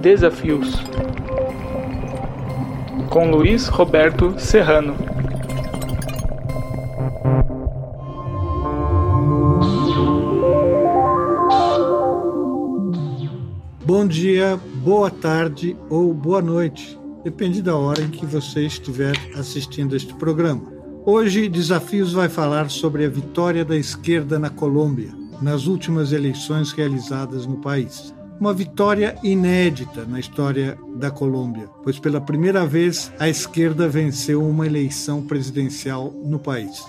Desafios com Luiz Roberto Serrano. Bom dia, boa tarde ou boa noite, depende da hora em que você estiver assistindo este programa. Hoje, Desafios vai falar sobre a vitória da esquerda na Colômbia, nas últimas eleições realizadas no país. Uma vitória inédita na história da Colômbia, pois pela primeira vez a esquerda venceu uma eleição presidencial no país.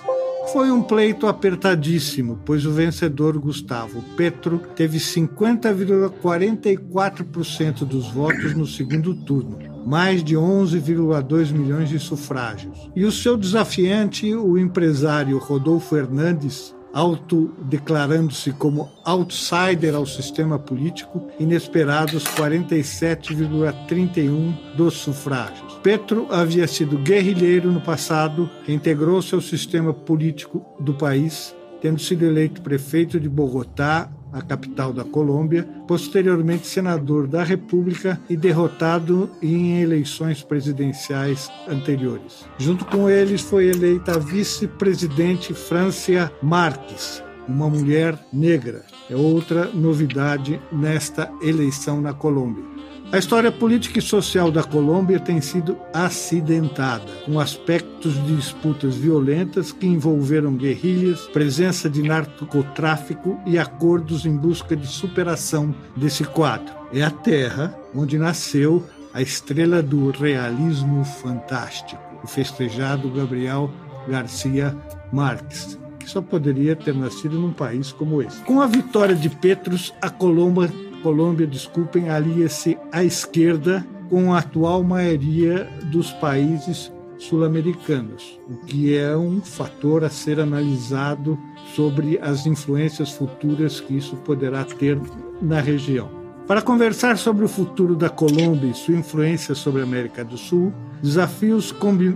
Foi um pleito apertadíssimo, pois o vencedor Gustavo Petro teve 50,44% dos votos no segundo turno, mais de 11,2 milhões de sufrágios. E o seu desafiante, o empresário Rodolfo Hernandes, autodeclarando-se como outsider ao sistema político, inesperados 47,31 dos sufrágios. Petro havia sido guerrilheiro no passado, integrou-se ao sistema político do país, tendo sido eleito prefeito de Bogotá a capital da Colômbia, posteriormente senador da República e derrotado em eleições presidenciais anteriores. Junto com eles foi eleita vice-presidente Francia Marques, uma mulher negra. É outra novidade nesta eleição na Colômbia. A história política e social da Colômbia tem sido acidentada, com aspectos de disputas violentas que envolveram guerrilhas, presença de narcotráfico e acordos em busca de superação desse quadro. É a terra onde nasceu a estrela do realismo fantástico, o festejado Gabriel Garcia Marques, que só poderia ter nascido num país como esse. Com a vitória de Petros, a Colômbia Colômbia, desculpem, alia-se à esquerda com a atual maioria dos países sul-americanos, o que é um fator a ser analisado sobre as influências futuras que isso poderá ter na região. Para conversar sobre o futuro da Colômbia e sua influência sobre a América do Sul, Desafios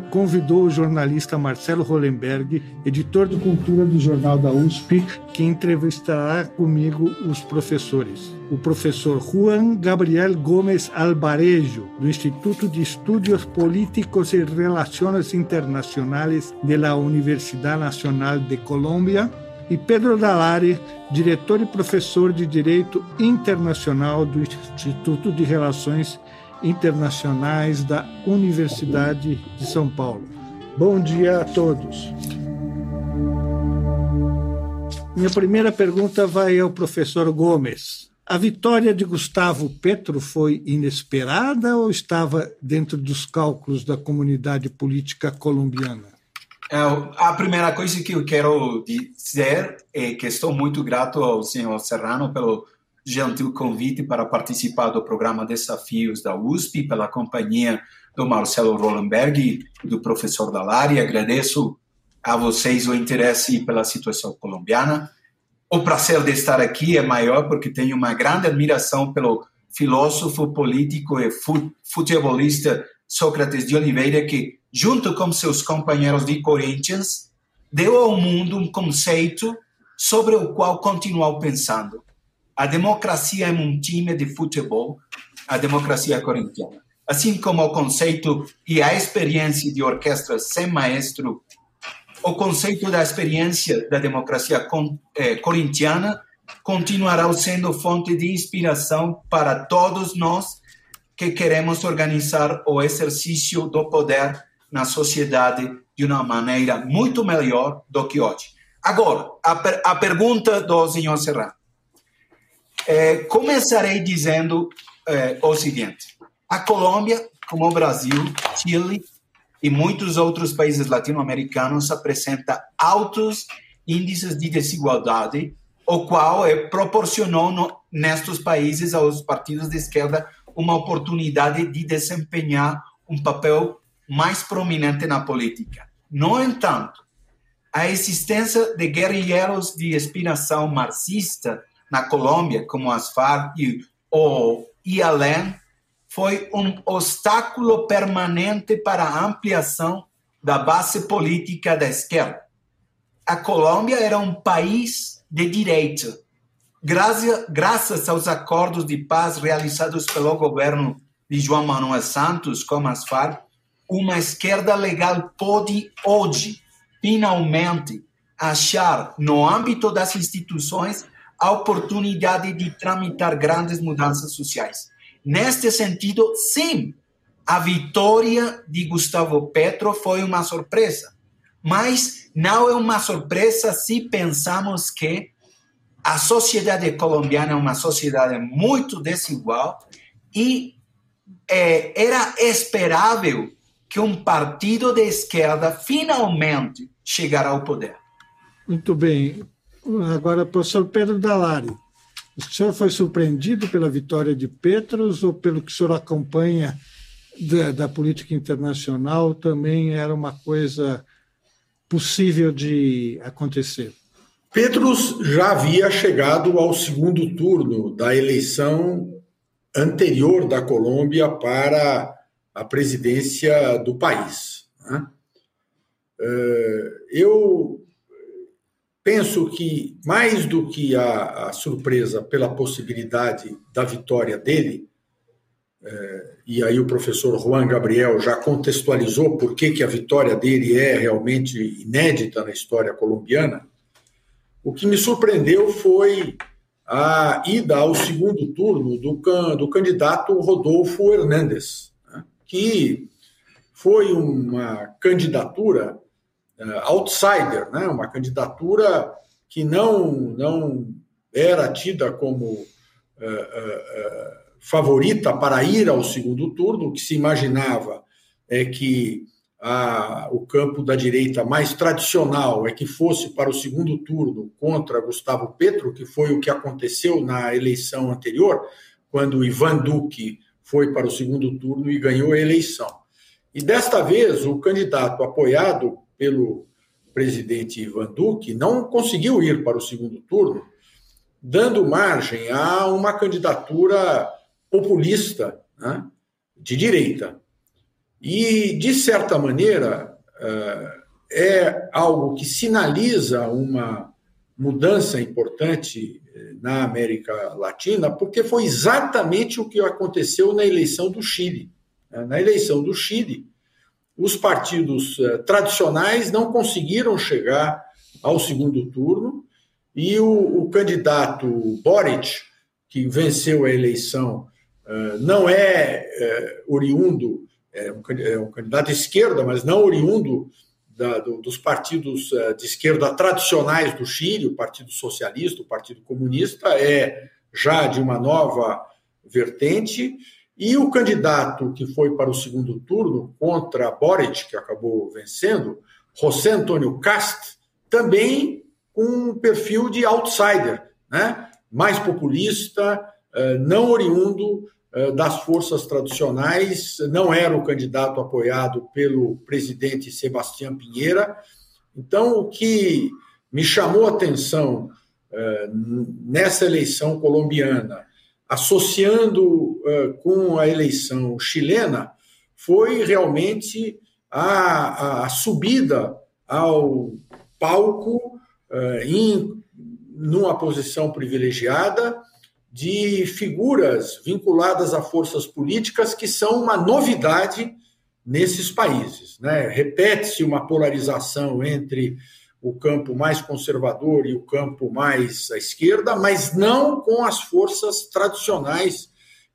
convidou o jornalista Marcelo Hollenberg, editor de cultura do Jornal da USP, que entrevistará comigo os professores. O professor Juan Gabriel Gomes Albarejo, do Instituto de Estudos Políticos e Relações Internacionais da Universidade Nacional de Colômbia, e Pedro Dalari, diretor e professor de Direito Internacional do Instituto de Relações Internacionais da Universidade de São Paulo. Bom dia a todos. Minha primeira pergunta vai ao professor Gomes. A vitória de Gustavo Petro foi inesperada ou estava dentro dos cálculos da comunidade política colombiana? É, a primeira coisa que eu quero dizer é que estou muito grato ao senhor Serrano pelo gentil convite para participar do programa Desafios da USP, pela companhia do Marcelo Rollenberg e do professor Dalari. Agradeço a vocês o interesse pela situação colombiana. O prazer de estar aqui é maior porque tenho uma grande admiração pelo filósofo, político e futebolista Sócrates de Oliveira, que junto com seus companheiros de Corinthians, deu ao mundo um conceito sobre o qual continuou pensando. A democracia é um time de futebol, a democracia corintiana. Assim como o conceito e a experiência de orquestra sem maestro, o conceito da experiência da democracia eh, corintiana continuará sendo fonte de inspiração para todos nós que queremos organizar o exercício do poder na sociedade de uma maneira muito melhor do que hoje. Agora, a, per a pergunta do senhor Serrano. É, começarei dizendo é, o seguinte: a Colômbia, como o Brasil, Chile e muitos outros países latino-americanos apresenta altos índices de desigualdade, o qual é, proporcionou no, nestes países aos partidos de esquerda uma oportunidade de desempenhar um papel mais prominente na política. No entanto, a existência de guerrilheiros de inspiração marxista na Colômbia, como as FARC e o IALEN, foi um obstáculo permanente para a ampliação da base política da esquerda. A Colômbia era um país de direita, graças, aos acordos de paz realizados pelo governo de João Manuel Santos com as Farc, uma esquerda legal pode hoje, finalmente, achar no âmbito das instituições a oportunidade de tramitar grandes mudanças sociais. Neste sentido, sim, a vitória de Gustavo Petro foi uma surpresa, mas não é uma surpresa se pensamos que a sociedade colombiana é uma sociedade muito desigual e é, era esperável que um partido de esquerda finalmente chegará ao poder. Muito bem. Agora, professor Pedro Dalari, o senhor foi surpreendido pela vitória de Petros ou pelo que o senhor acompanha da, da política internacional também era uma coisa possível de acontecer? Petros já havia chegado ao segundo turno da eleição anterior da Colômbia para a presidência do país. Né? É, eu penso que, mais do que a, a, surpresa pela possibilidade da vitória dele, é, e aí o professor Juan Gabriel já contextualizou por que, que a vitória dele é realmente inédita na história colombiana, o que me surpreendeu foi a ida ao segundo turno do, do candidato Rodolfo Hernández, né, que foi uma candidatura uh, outsider, né, uma candidatura que não, não era tida como uh, uh, favorita para ir ao segundo turno, o que se imaginava é que a, o campo da direita mais tradicional é que fosse para o segundo turno contra Gustavo Petro, que foi o que aconteceu na eleição anterior, quando Ivan Duque foi para o segundo turno e ganhou a eleição. E desta vez, o candidato apoiado pelo presidente Ivan Duque não conseguiu ir para o segundo turno, dando margem a uma candidatura populista né, de direita. E, de certa maneira, eh, é algo que sinaliza uma mudança importante eh, na América Latina, porque foi exatamente o que aconteceu na eleição do Chile. Né. Na eleição do Chile, os partidos eh, tradicionais não conseguiram chegar ao segundo turno e o, o candidato Boric, que venceu a eleição, não é oriundo é um, é um candidato de esquerda, mas não oriundo da, do, dos partidos uh, de esquerda tradicionais do Chile, o Partido Socialista, o Partido Comunista, é já de uma nova vertente, e o candidato que foi para o segundo turno contra Boric, que acabou vencendo, José Antônio Cast, também com um perfil de outsider, né? mais populista, uh, não oriundo das forças tradicionais, não era o candidato apoiado pelo presidente Sebastião Pinheira. Então, o que me chamou a atenção eh, nessa eleição colombiana, associando eh, com a eleição chilena, foi realmente a, a subida ao palco em numa posição privilegiada de figuras vinculadas a forças políticas que são uma novidade nesses países. Né? Repete-se uma polarização entre o campo mais conservador e o campo mais à esquerda, mas não com as forças tradicionais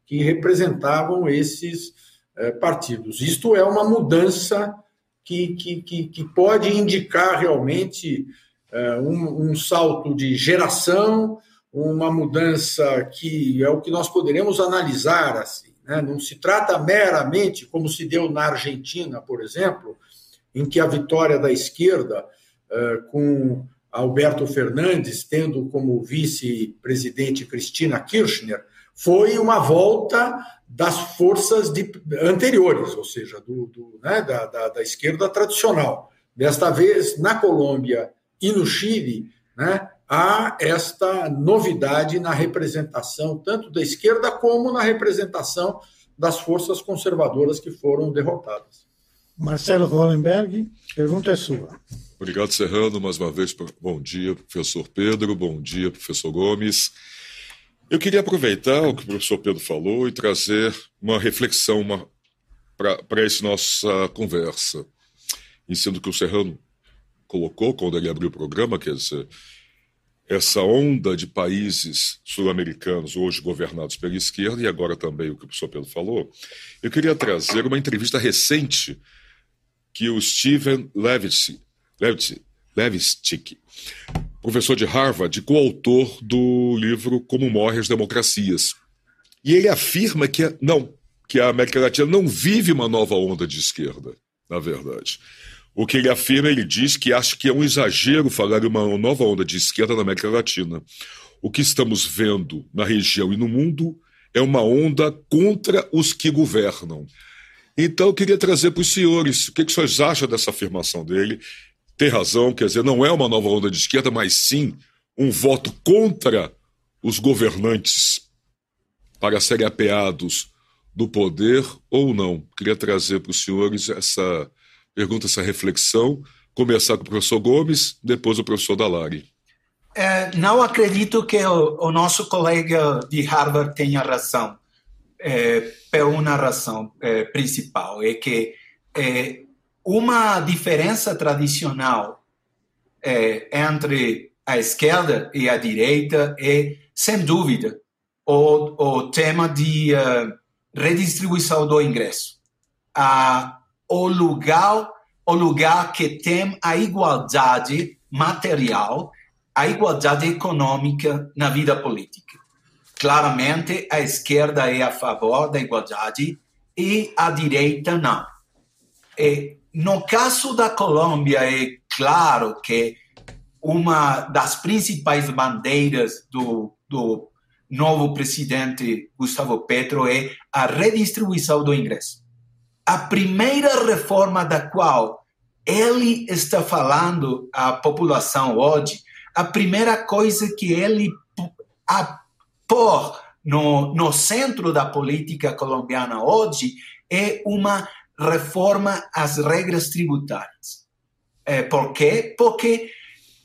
que representavam esses eh, partidos. Isto é uma mudança que, que, que, pode indicar realmente eh, um, um salto de geração, uma mudança que é o que nós poderemos analisar assim. Né? Não se trata meramente, como se deu na Argentina, por exemplo, em que a vitória da esquerda, uh, com Alberto Fernandes tendo como vice-presidente Cristina Kirchner, foi uma volta das forças de, anteriores, ou seja, do, do né, da, da, da esquerda tradicional. Desta vez, na Colômbia e no Chile, né, há esta novidade na representação, tanto da esquerda como na representação das forças conservadoras que foram derrotadas. Marcelo Hollenberg, pergunta é sua. Obrigado, Serrano, mais uma vez. Bom dia, professor Pedro, bom dia, professor Gomes. Eu queria aproveitar o que o professor Pedro falou e trazer uma reflexão para essa nossa conversa. Em sendo que o Serrano colocou quando ele abriu o programa, quer dizer, essa onda de países sul-americanos hoje governados pela esquerda, e agora também o que o professor Pedro falou, eu queria trazer uma entrevista recente que o Steven Levitsky, professor de Harvard, coautor do livro Como Morrem as Democracias. E ele afirma que não, que a América Latina não vive uma nova onda de esquerda, na verdade. O que ele afirma, ele diz que acha que é um exagero falar em uma nova onda de esquerda na América Latina. O que estamos vendo na região e no mundo é uma onda contra os que governam. Então, eu queria trazer para os senhores o que, que vocês acham dessa afirmação dele tem razão, quer dizer, não é uma nova onda de esquerda, mas sim um voto contra os governantes para serem apeados do poder ou não. Queria trazer para os senhores essa pergunta, essa reflexão, começar com o professor Gomes, depois o professor Dalari. É, não acredito que o, o, nosso colega de Harvard tenha razão, é, por uma razão é, principal, é que é, uma diferença tradicional é, entre a esquerda e a direita é, sem dúvida, o, o tema de uh, redistribuição do ingresso. Uh, o, lugar, o lugar que tem a igualdade material, a igualdade econômica na vida política. Claramente, a esquerda é a favor da igualdade e a direita não. E no caso da Colômbia, é claro que uma das principais bandeiras do, do novo presidente Gustavo Petro é a redistribuição do ingresso. A primeira reforma da qual ele está falando à população hoje, a primeira coisa que ele pôr no, no centro da política colombiana hoje é uma reforma às regras tributárias. É, por quê? Porque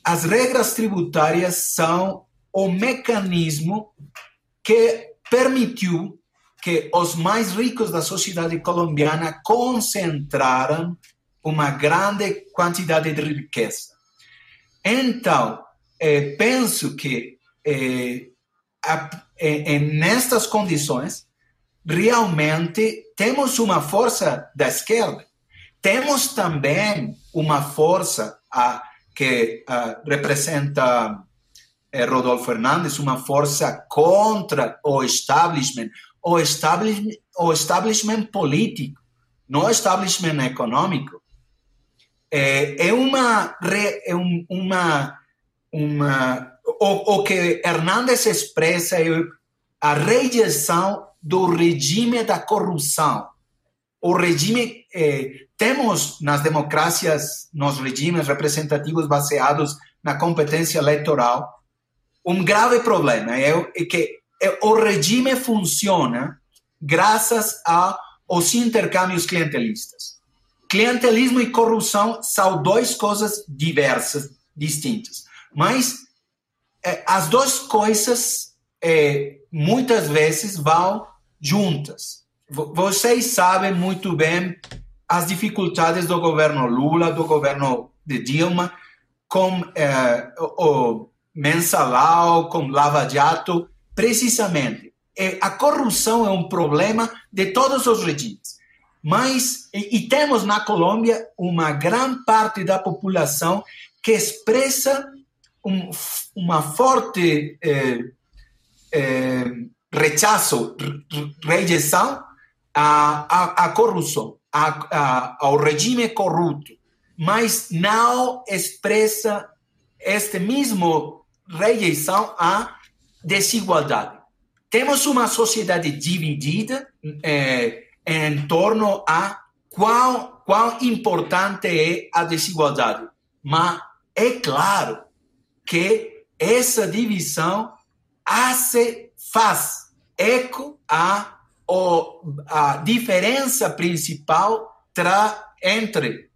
as regras tributárias são o mecanismo que permitiu que os mais ricos da sociedade colombiana concentraram uma grande quantidade de riqueza. Então, é, penso que é, a, é, nestas condições, realmente temos uma força da esquerda. Temos também uma força a, que a, representa é, Rodolfo Fernandes, uma força contra o establishment, o establishment, o establishment político, não o establishment econômico. É, é uma, é um, uma, uma o, o que Hernandes expressa é a rejeição do regime da corrupção. O regime, eh, temos nas democracias, nos regimes representativos baseados na competência eleitoral, um grave problema é, é que o regime funciona graças aos intercâmbios clientelistas. Clientelismo e corrupção são duas coisas diversas, distintas. Mas eh, as duas coisas eh, muitas vezes vão juntas. Vocês sabem muito bem as dificuldades do governo Lula, do governo de Dilma, com eh, o mensalão, com Lava Jato, precisamente. A corrupção é um problema de todos os regimes. Mas, e, temos na Colômbia uma grande parte da população que expressa um, uma forte eh, rechazo, rejeição à, à, à corrupção, à, ao regime corrupto, mas não expressa este mesmo rejeição à desigualdade. Temos uma sociedade dividida eh, em torno a quão, quão importante é a desigualdade. Mas é claro que essa divisão hace faz eco à a diferença principal tra, entre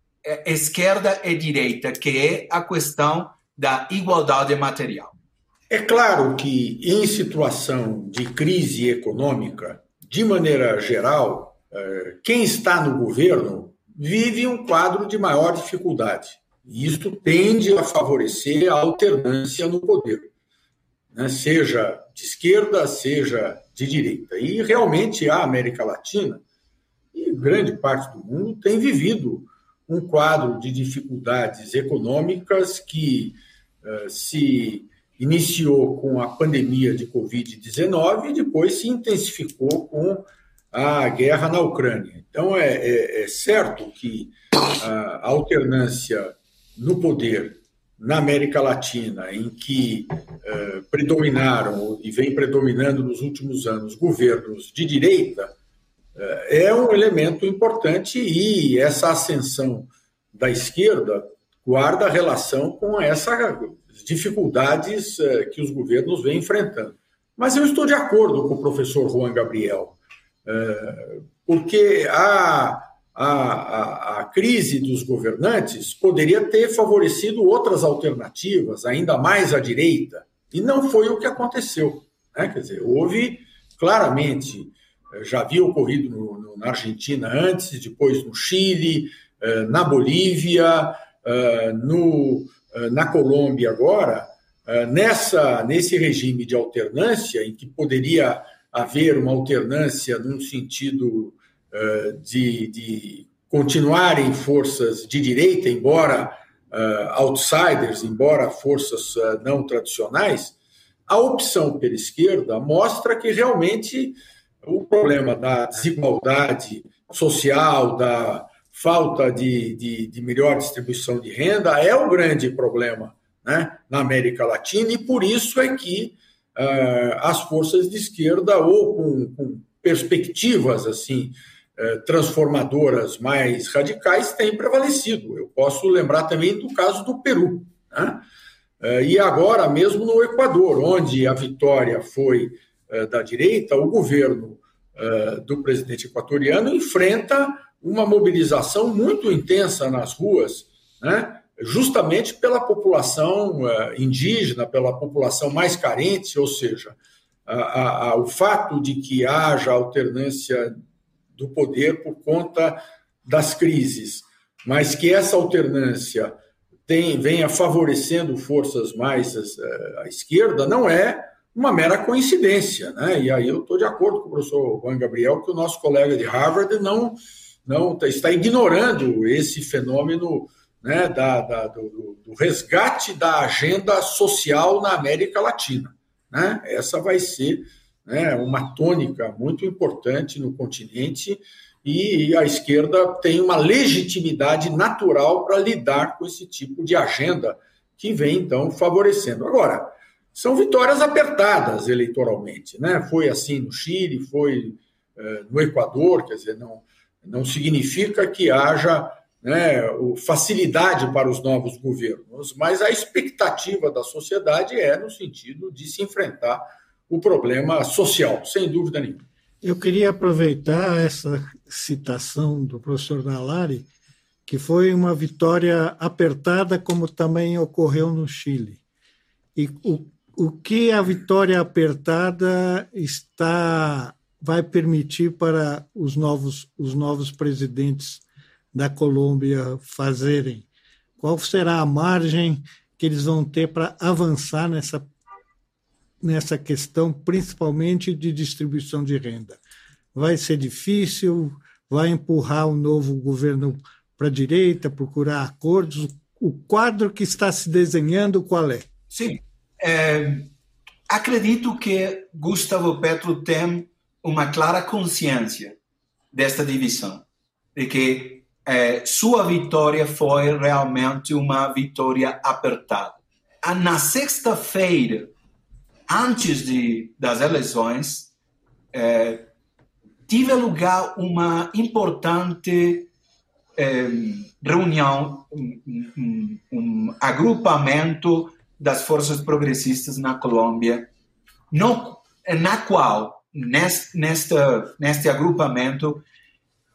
esquerda e direita, que é a questão da igualdade material. É claro que, em situação de crise econômica, de maneira geral, é, quem está no governo vive um quadro de maior dificuldade. E isto tende a favorecer a alternância no poder, né? seja de esquerda, seja de direita. E realmente a América Latina e grande parte do mundo tem vivido um quadro de dificuldades econômicas que uh, se iniciou com a pandemia de Covid-19 e depois se intensificou com a guerra na Ucrânia. Então, é, é, é certo que a alternância no poder na América Latina, em que uh, predominaram e vem predominando nos últimos anos governos de direita, uh, é um elemento importante e essa ascensão da esquerda guarda relação com essas dificuldades uh, que os governos vêm enfrentando. Mas eu estou de acordo com o professor Juan Gabriel, porque a a, a, crise dos governantes poderia ter favorecido outras alternativas, ainda mais à direita, e não foi o que aconteceu. Né? Quer dizer, houve claramente, eh, já havia ocorrido no, no, na Argentina antes, depois no Chile, eh, na Bolívia, eh, no, na Colômbia agora, nessa, nesse regime de alternância, em que poderia haver uma alternância num sentido eh, de, de continuarem forças de direita, embora outsiders, embora forças não tradicionais, a opção pela esquerda mostra que realmente o problema da desigualdade social, da falta de, de, de melhor distribuição de renda é o grande problema né, na América Latina, e por isso é que uh, as forças de esquerda, ou com, com perspectivas assim eh, transformadoras mais radicais têm prevalecido. Eu posso lembrar também do caso do Peru. Né? Eh, e agora, mesmo no Equador, onde a vitória foi eh, da direita, o governo do presidente equatoriano enfrenta uma mobilização muito intensa nas ruas, né? justamente pela população indígena, pela população mais carente, ou seja, a, a, o fato de que haja alternância do poder por conta das crises, mas que essa alternância tem, venha favorecendo forças mais eh, à, esquerda, não é uma mera coincidência. Né? E aí eu estou de acordo com o professor Juan Gabriel que o nosso colega de Harvard não, não tá, está ignorando esse fenômeno né, da, da do, do, resgate da agenda social na América Latina. Né? Essa vai ser né, uma tônica muito importante no continente e a esquerda tem uma legitimidade natural para lidar com esse tipo de agenda que vem então favorecendo. Agora, são vitórias apertadas eleitoralmente, né? Foi assim no Chile, foi eh, no Equador, quer dizer, não, não significa que haja né, facilidade para os novos governos, mas a expectativa da sociedade é no sentido de se enfrentar o problema social, sem dúvida nenhuma. Eu queria aproveitar essa citação do professor Nalari, que foi uma vitória apertada, como também ocorreu no Chile. E o, o que a vitória apertada está vai permitir para os novos, os novos presidentes da Colômbia fazerem? Qual será a margem que eles vão ter para avançar nessa nessa questão, principalmente de distribuição de renda. Vai ser difícil, vai empurrar o novo governo para a direita, procurar acordos. O quadro que está se desenhando, qual é? Sim. É, acredito que Gustavo Petro tem uma clara consciência desta divisão, de que é, sua vitória foi realmente uma vitória apertada. Na sexta-feira, antes de, das eleições, é, tive lugar uma importante é, reunião, um, um, um, agrupamento das forças progressistas na Colômbia, no, na qual, neste, nesta, neste agrupamento,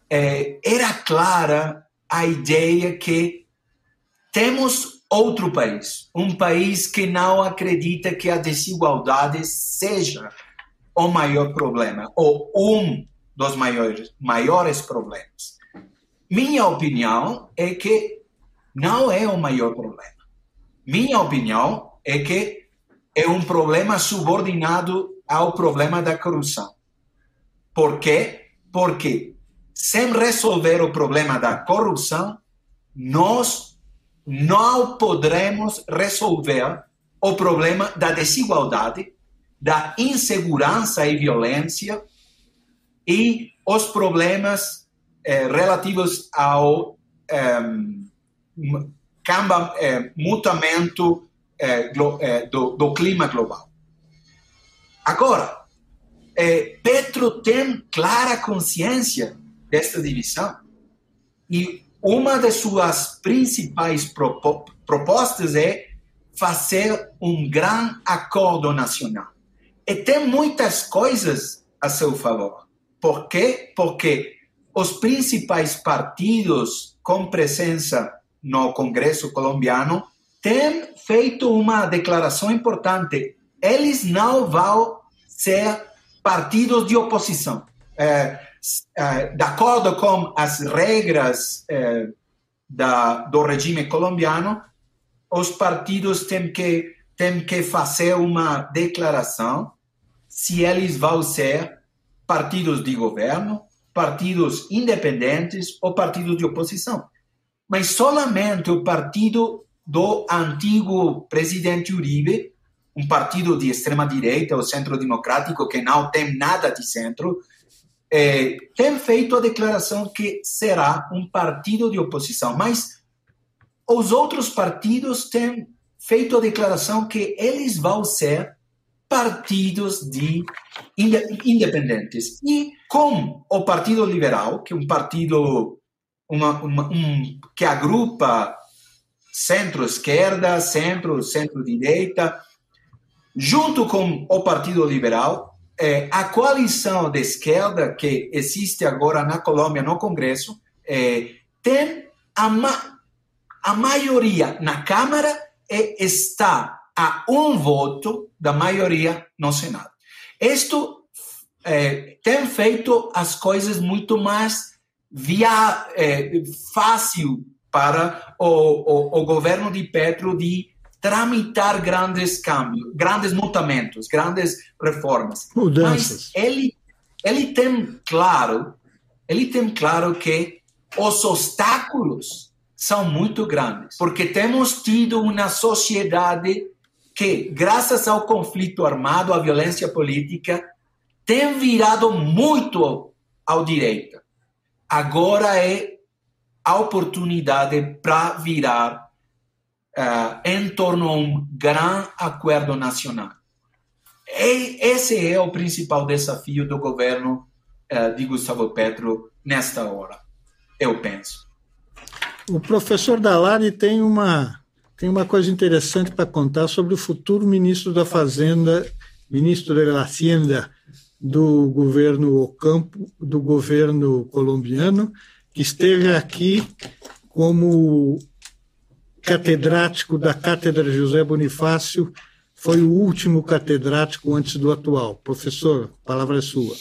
é, era clara a ideia que temos outro país, um país que não acredita que a desigualdade seja o maior problema, ou um dos maiores, maiores problemas. Minha opinião é que não é o maior problema. Minha opinião é que é um problema subordinado ao problema da corrupção. Por quê? Porque sem resolver o problema da corrupção, nós não poderemos resolver o problema da desigualdade, da insegurança e violência e os problemas eh, relativos ao eh, camba, eh, mutamento eh, eh, do, do clima global. Agora, é, Petro tem clara consciência desta divisão e uma das suas principais propostas é fazer um grande acordo nacional. E tem muitas coisas a seu favor. Por quê? Porque os principais partidos com presença no Congresso colombiano têm feito uma declaração importante. Eles não vão ser partidos de oposição. É, é, de acordo com as regras é, da, do regime colombiano, os partidos têm que, têm que fazer uma declaração se eles vão ser partidos de governo, partidos independentes ou partidos de oposição. Mas somente o partido do antigo presidente Uribe um partido de extrema-direita, o Centro Democrático, que não tem nada de centro, é, tem feito a declaração que será um partido de oposição. Mas os outros partidos têm feito a declaração que eles vão ser partidos de independentes. E com o Partido Liberal, que é um partido uma, uma, um, que agrupa centro-esquerda, centro, centro-direita, junto com o Partido Liberal, é, a coalição de esquerda que existe agora na Colômbia, no Congresso, é, tem a, ma a maioria na Câmara e está a um voto da maioria no Senado. Isto é, tem feito as coisas muito mais via, é, fácil para o, o, o governo de Petro de tramitar grandes cambios, grandes mutamentos, grandes reformas. Mudanças. Mas ele, ele tem claro, ele tem claro que os obstáculos são muito grandes, porque temos tido uma sociedade que, graças ao conflito armado, à violência política, tem virado muito ao direita. Agora é a oportunidade para virar uh, em torno a um grande acordo nacional. E esse é o principal desafio do governo uh, de Gustavo Petro nesta hora, eu penso. O professor Dalari tem uma, tem uma coisa interessante para contar sobre o futuro ministro da Fazenda, ministro da Hacienda do governo Ocampo, do governo colombiano, que esteve aqui como catedrático da Cátedra José Bonifácio, foi o último catedrático antes do atual. Professor, a palavra é sua.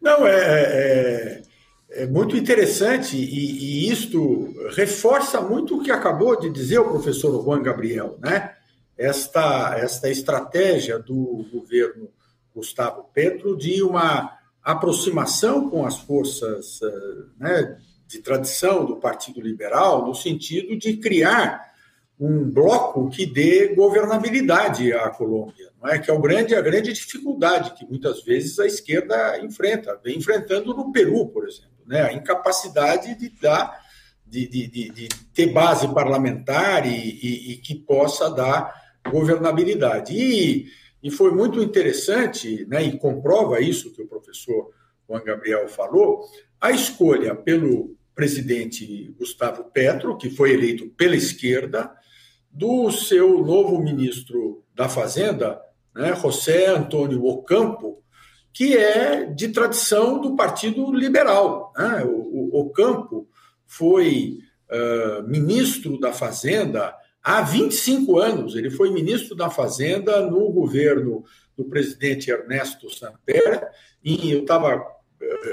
Não, é, é, é muito interessante e, e, isto reforça muito o que acabou de dizer o professor Juan Gabriel, né? Esta, esta estratégia do governo Gustavo Petro de uma aproximação com as forças eh, né, de tradição do Partido Liberal, no sentido de criar um bloco que dê governabilidade à Colômbia, não é? Que é o grande, a grande dificuldade que muitas vezes a esquerda enfrenta, vem enfrentando no Peru, por exemplo, né? A incapacidade de dar, de, de, de, de ter base parlamentar e, e, e, que possa dar governabilidade. E, e foi muito interessante, né? E comprova isso que o professor Juan Gabriel falou, a escolha pelo presidente Gustavo Petro, que foi eleito pela esquerda, do seu novo ministro da Fazenda, né, José Antônio Ocampo, que é de tradição do Partido Liberal. Né? O, o Ocampo foi uh, ministro da Fazenda há 25 anos. Ele foi ministro da Fazenda no governo do presidente Ernesto Samper, e eu estava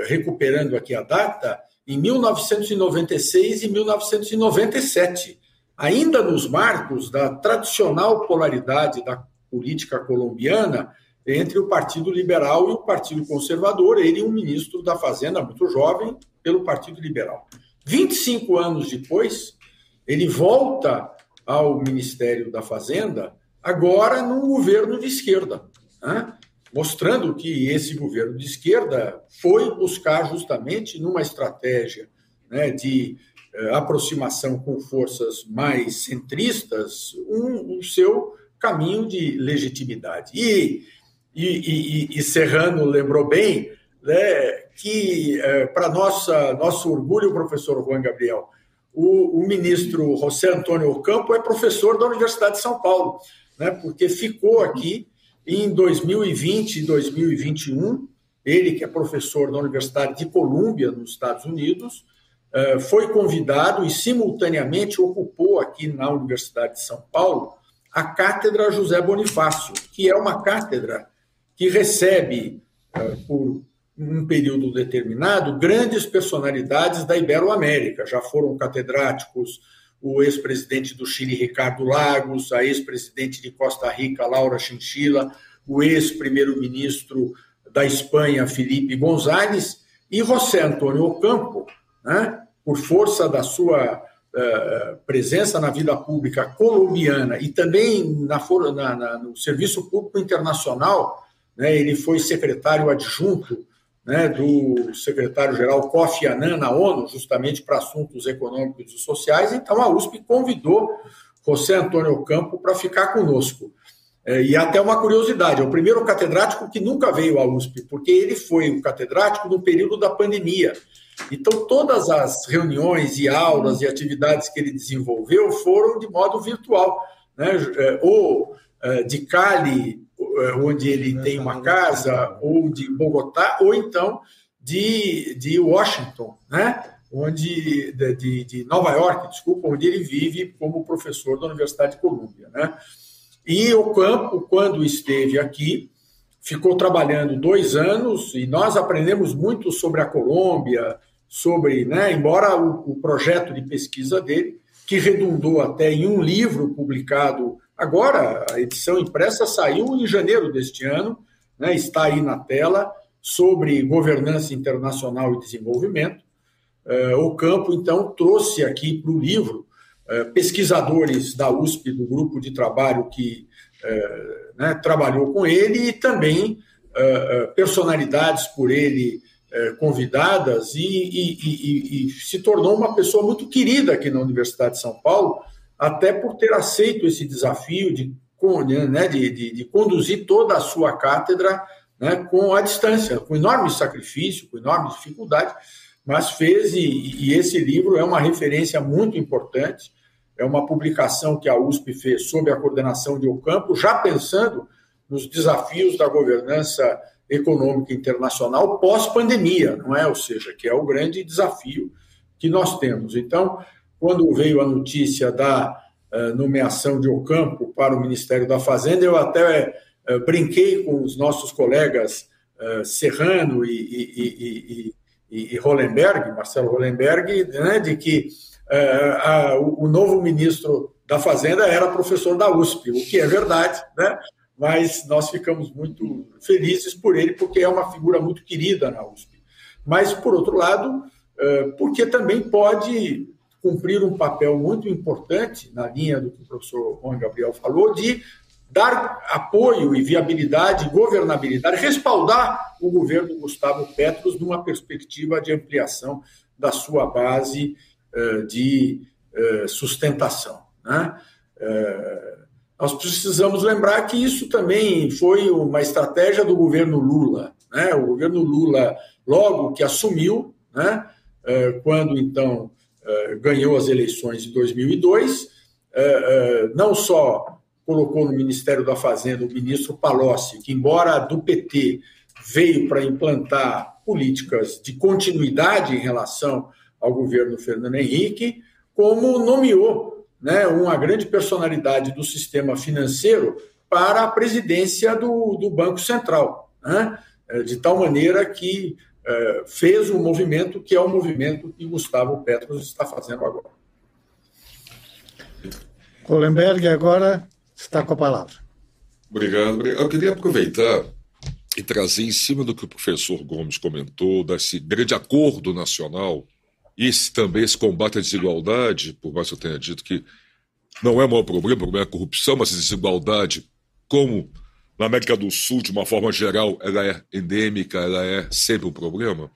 recuperando aqui a data, em 1996 e 1997, ainda nos marcos da tradicional polaridade da política colombiana entre o Partido Liberal e o Partido Conservador, ele um ministro da Fazenda muito jovem pelo Partido Liberal. 25 anos depois, ele volta ao Ministério da Fazenda, agora num governo de esquerda, né? mostrando que esse governo de esquerda foi buscar justamente numa estratégia né, de aproximação com forças mais centristas um, um seu caminho de legitimidade. E, e, e, e Serrano lembrou bem né, que, eh, para nosso orgulho, professor Juan Gabriel, o, o, ministro José Antônio Ocampo é professor da Universidade de São Paulo, né, porque ficou aqui em 2020 e 2021. Ele, que é professor da Universidade de Colômbia, nos Estados Unidos, eh, foi convidado e, simultaneamente, ocupou aqui na Universidade de São Paulo a Cátedra José Bonifácio, que é uma cátedra que recebe, eh, por um período determinado, grandes personalidades da Iberoamérica. Já foram catedráticos o ex-presidente do Chile, Ricardo Lagos, a ex-presidente de Costa Rica, Laura Chinchilla, o ex-primeiro-ministro da Espanha, Felipe González, e José Antônio Ocampo, né, por força da sua uh, presença na vida pública colombiana e também na, na, na, no Serviço Público Internacional, né, ele foi secretário adjunto né, do secretário-geral Kofi Annan na ONU, justamente para assuntos econômicos e sociais. Então, a USP convidou José Antônio Campo para ficar conosco. É, e até uma curiosidade, é o primeiro catedrático que nunca veio à USP, porque ele foi o catedrático no período da pandemia. Então, todas as reuniões e aulas e atividades que ele desenvolveu foram de modo virtual. Né? É, ou é, de Cali eh, onde ele tem uma casa, ou de Bogotá, ou então de, de Washington, né? onde de, de, Nova York, desculpa, onde ele vive como professor da Universidade de Colômbia. Né? E o campo, quando esteve aqui, ficou trabalhando dois anos e nós aprendemos muito sobre a Colômbia, sobre, né, embora o, o projeto de pesquisa dele, que redundou até em um livro publicado Agora, a edição impressa saiu em janeiro deste ano, né, está aí na tela, sobre governança internacional e desenvolvimento. Uh, o campo, então, trouxe aqui para o livro uh, pesquisadores da USP, do grupo de trabalho que uh, né, trabalhou com ele, e também personalidades por ele convidadas, e, e, e, e se tornou uma pessoa muito querida aqui na Universidade de São Paulo, até por ter aceito esse desafio de, né, de, de, de conduzir toda a sua cátedra né, com a distância, com enorme sacrifício, com enorme dificuldade, mas fez, e, e, esse livro é uma referência muito importante, é uma publicação que a USP fez sob a coordenação de Ocampo, já pensando nos desafios da governança econômica internacional pós-pandemia, não é? Ou seja, que é o grande desafio que nós temos. Então, quando veio a notícia da uh, nomeação de Ocampo para o Ministério da Fazenda, eu até uh, brinquei com os nossos colegas uh, Serrano e, e, e, e, Hollenberg, Marcelo Hollenberg, né, de que a, o novo ministro da Fazenda era professor da USP, o que é verdade, né? Mas nós ficamos muito felizes por ele, porque é uma figura muito querida na USP. Mas, por outro lado, porque também pode cumprir um papel muito importante, na linha do que o professor Juan Gabriel falou, de dar apoio e viabilidade, governabilidade, respaldar o governo Gustavo Petros numa perspectiva de ampliação da sua base uh, de uh, sustentação. Né? Nós precisamos lembrar que isso também foi uma estratégia do governo Lula. Né? O governo Lula, logo que assumiu, né? quando então eh, ganhou as eleições em 2002, eh, eh, não só colocou no Ministério da Fazenda o ministro Palocci, que, embora do PT, veio para implantar políticas de continuidade em relação ao governo Fernando Henrique, como nomeou né, uma grande personalidade do sistema financeiro para a presidência do, do Banco Central, né, é, de tal maneira que é, fez um movimento que é o movimento que Gustavo Petros está fazendo agora. Kohlenberg agora está com a palavra. Obrigado. Eu queria aproveitar e trazer em cima do que o professor Gomes comentou, desse grande acordo nacional e esse, também esse combate à desigualdade, por mais que eu tenha dito que não é o maior problema, o problema é a corrupção, mas a desigualdade, como na América do Sul, de uma forma geral, ela é endêmica, ela é sempre um problema.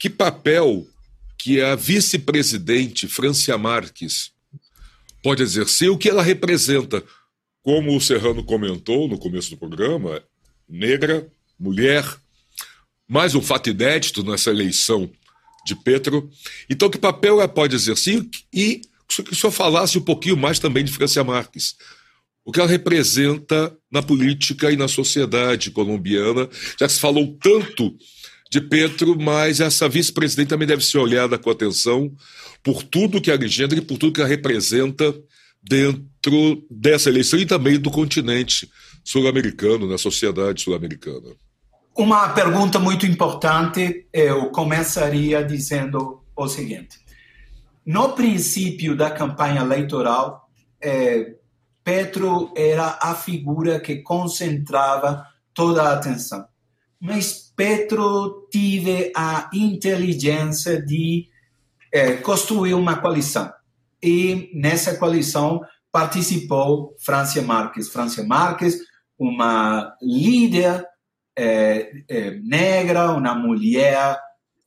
Que papel que a vice-presidente Francia Marques pode exercer, o que ela representa? Como o Serrano comentou no começo do programa, negra, mulher, mais um fato inédito nessa eleição de Petro. Então, que papel ela pode exercer? E que o senhor falasse um pouquinho mais também de Francia Marques. O que ela representa na política e na sociedade colombiana, já se falou tanto de Petro, mas essa vice-presidente também deve ser olhada com atenção por tudo que ela engendra e por tudo que ela representa dentro dessa eleição e também do continente sul-americano, na sociedade sul-americana. Uma pergunta muito importante, eu começaria dizendo o seguinte: no princípio da campanha eleitoral, é, Petro era a figura que concentrava toda a atenção. Mas Petro teve a inteligência de é, construir uma coalição. E nessa coalição participou Francia Marques. Francia Marques, uma líder é, é, negra, uma mulher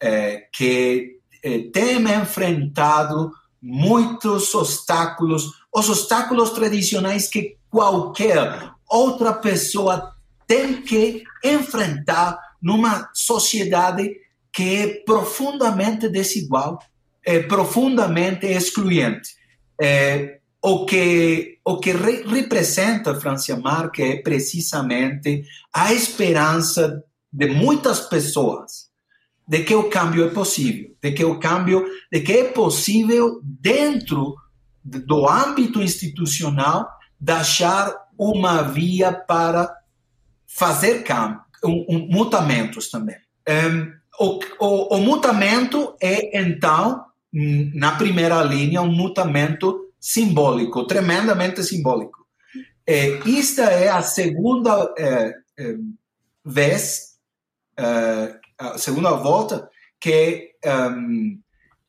é, que é, tem enfrentado muitos obstáculos, os obstáculos tradicionais que qualquer outra pessoa tem que enfrentar numa sociedade que é profundamente desigual, é profundamente excluente. É, o que, o que re representa Francia Marque é precisamente a esperança de muitas pessoas de que o câmbio é possível, de que o câmbio, de que é possível dentro do âmbito institucional de achar uma via para fazer câmbio, um, um, mutamentos também. Um, o, o, o mutamento é, então, na primeira linha, um mutamento simbólico, tremendamente simbólico. É, esta é a segunda é, é, vez, é, a segunda volta que, um,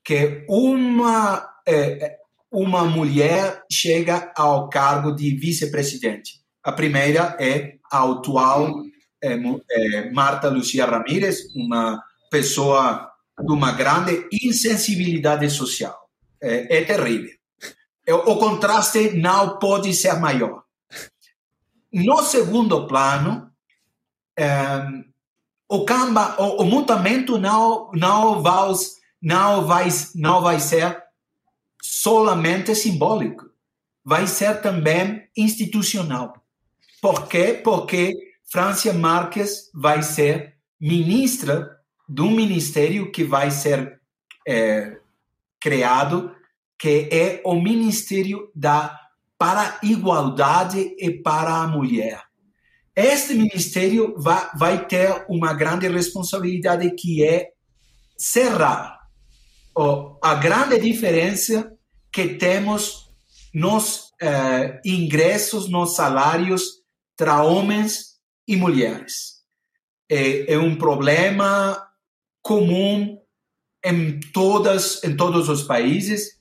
que uma, é, uma mulher chega ao cargo de vice-presidente. A primeira é a atual é, Marta Lucia Ramírez, uma pessoa de uma grande insensibilidade social. é terrível. É, o contraste não pode ser maior. No segundo plano, ehm, o, camba, o, o mutamento não, não, vai, não, vai, não vai ser solamente simbólico, vai ser também institucional. Por quê? Porque Francia Marques vai ser ministra de um ministério que vai ser é, criado que é o Ministério da para a Igualdade e para a Mulher. Este ministério vai, vai ter uma grande responsabilidade que é cerrar a grande diferença que temos nos eh, ingressos, nos salários para homens e mulheres. É, é um problema comum em todas em todos os países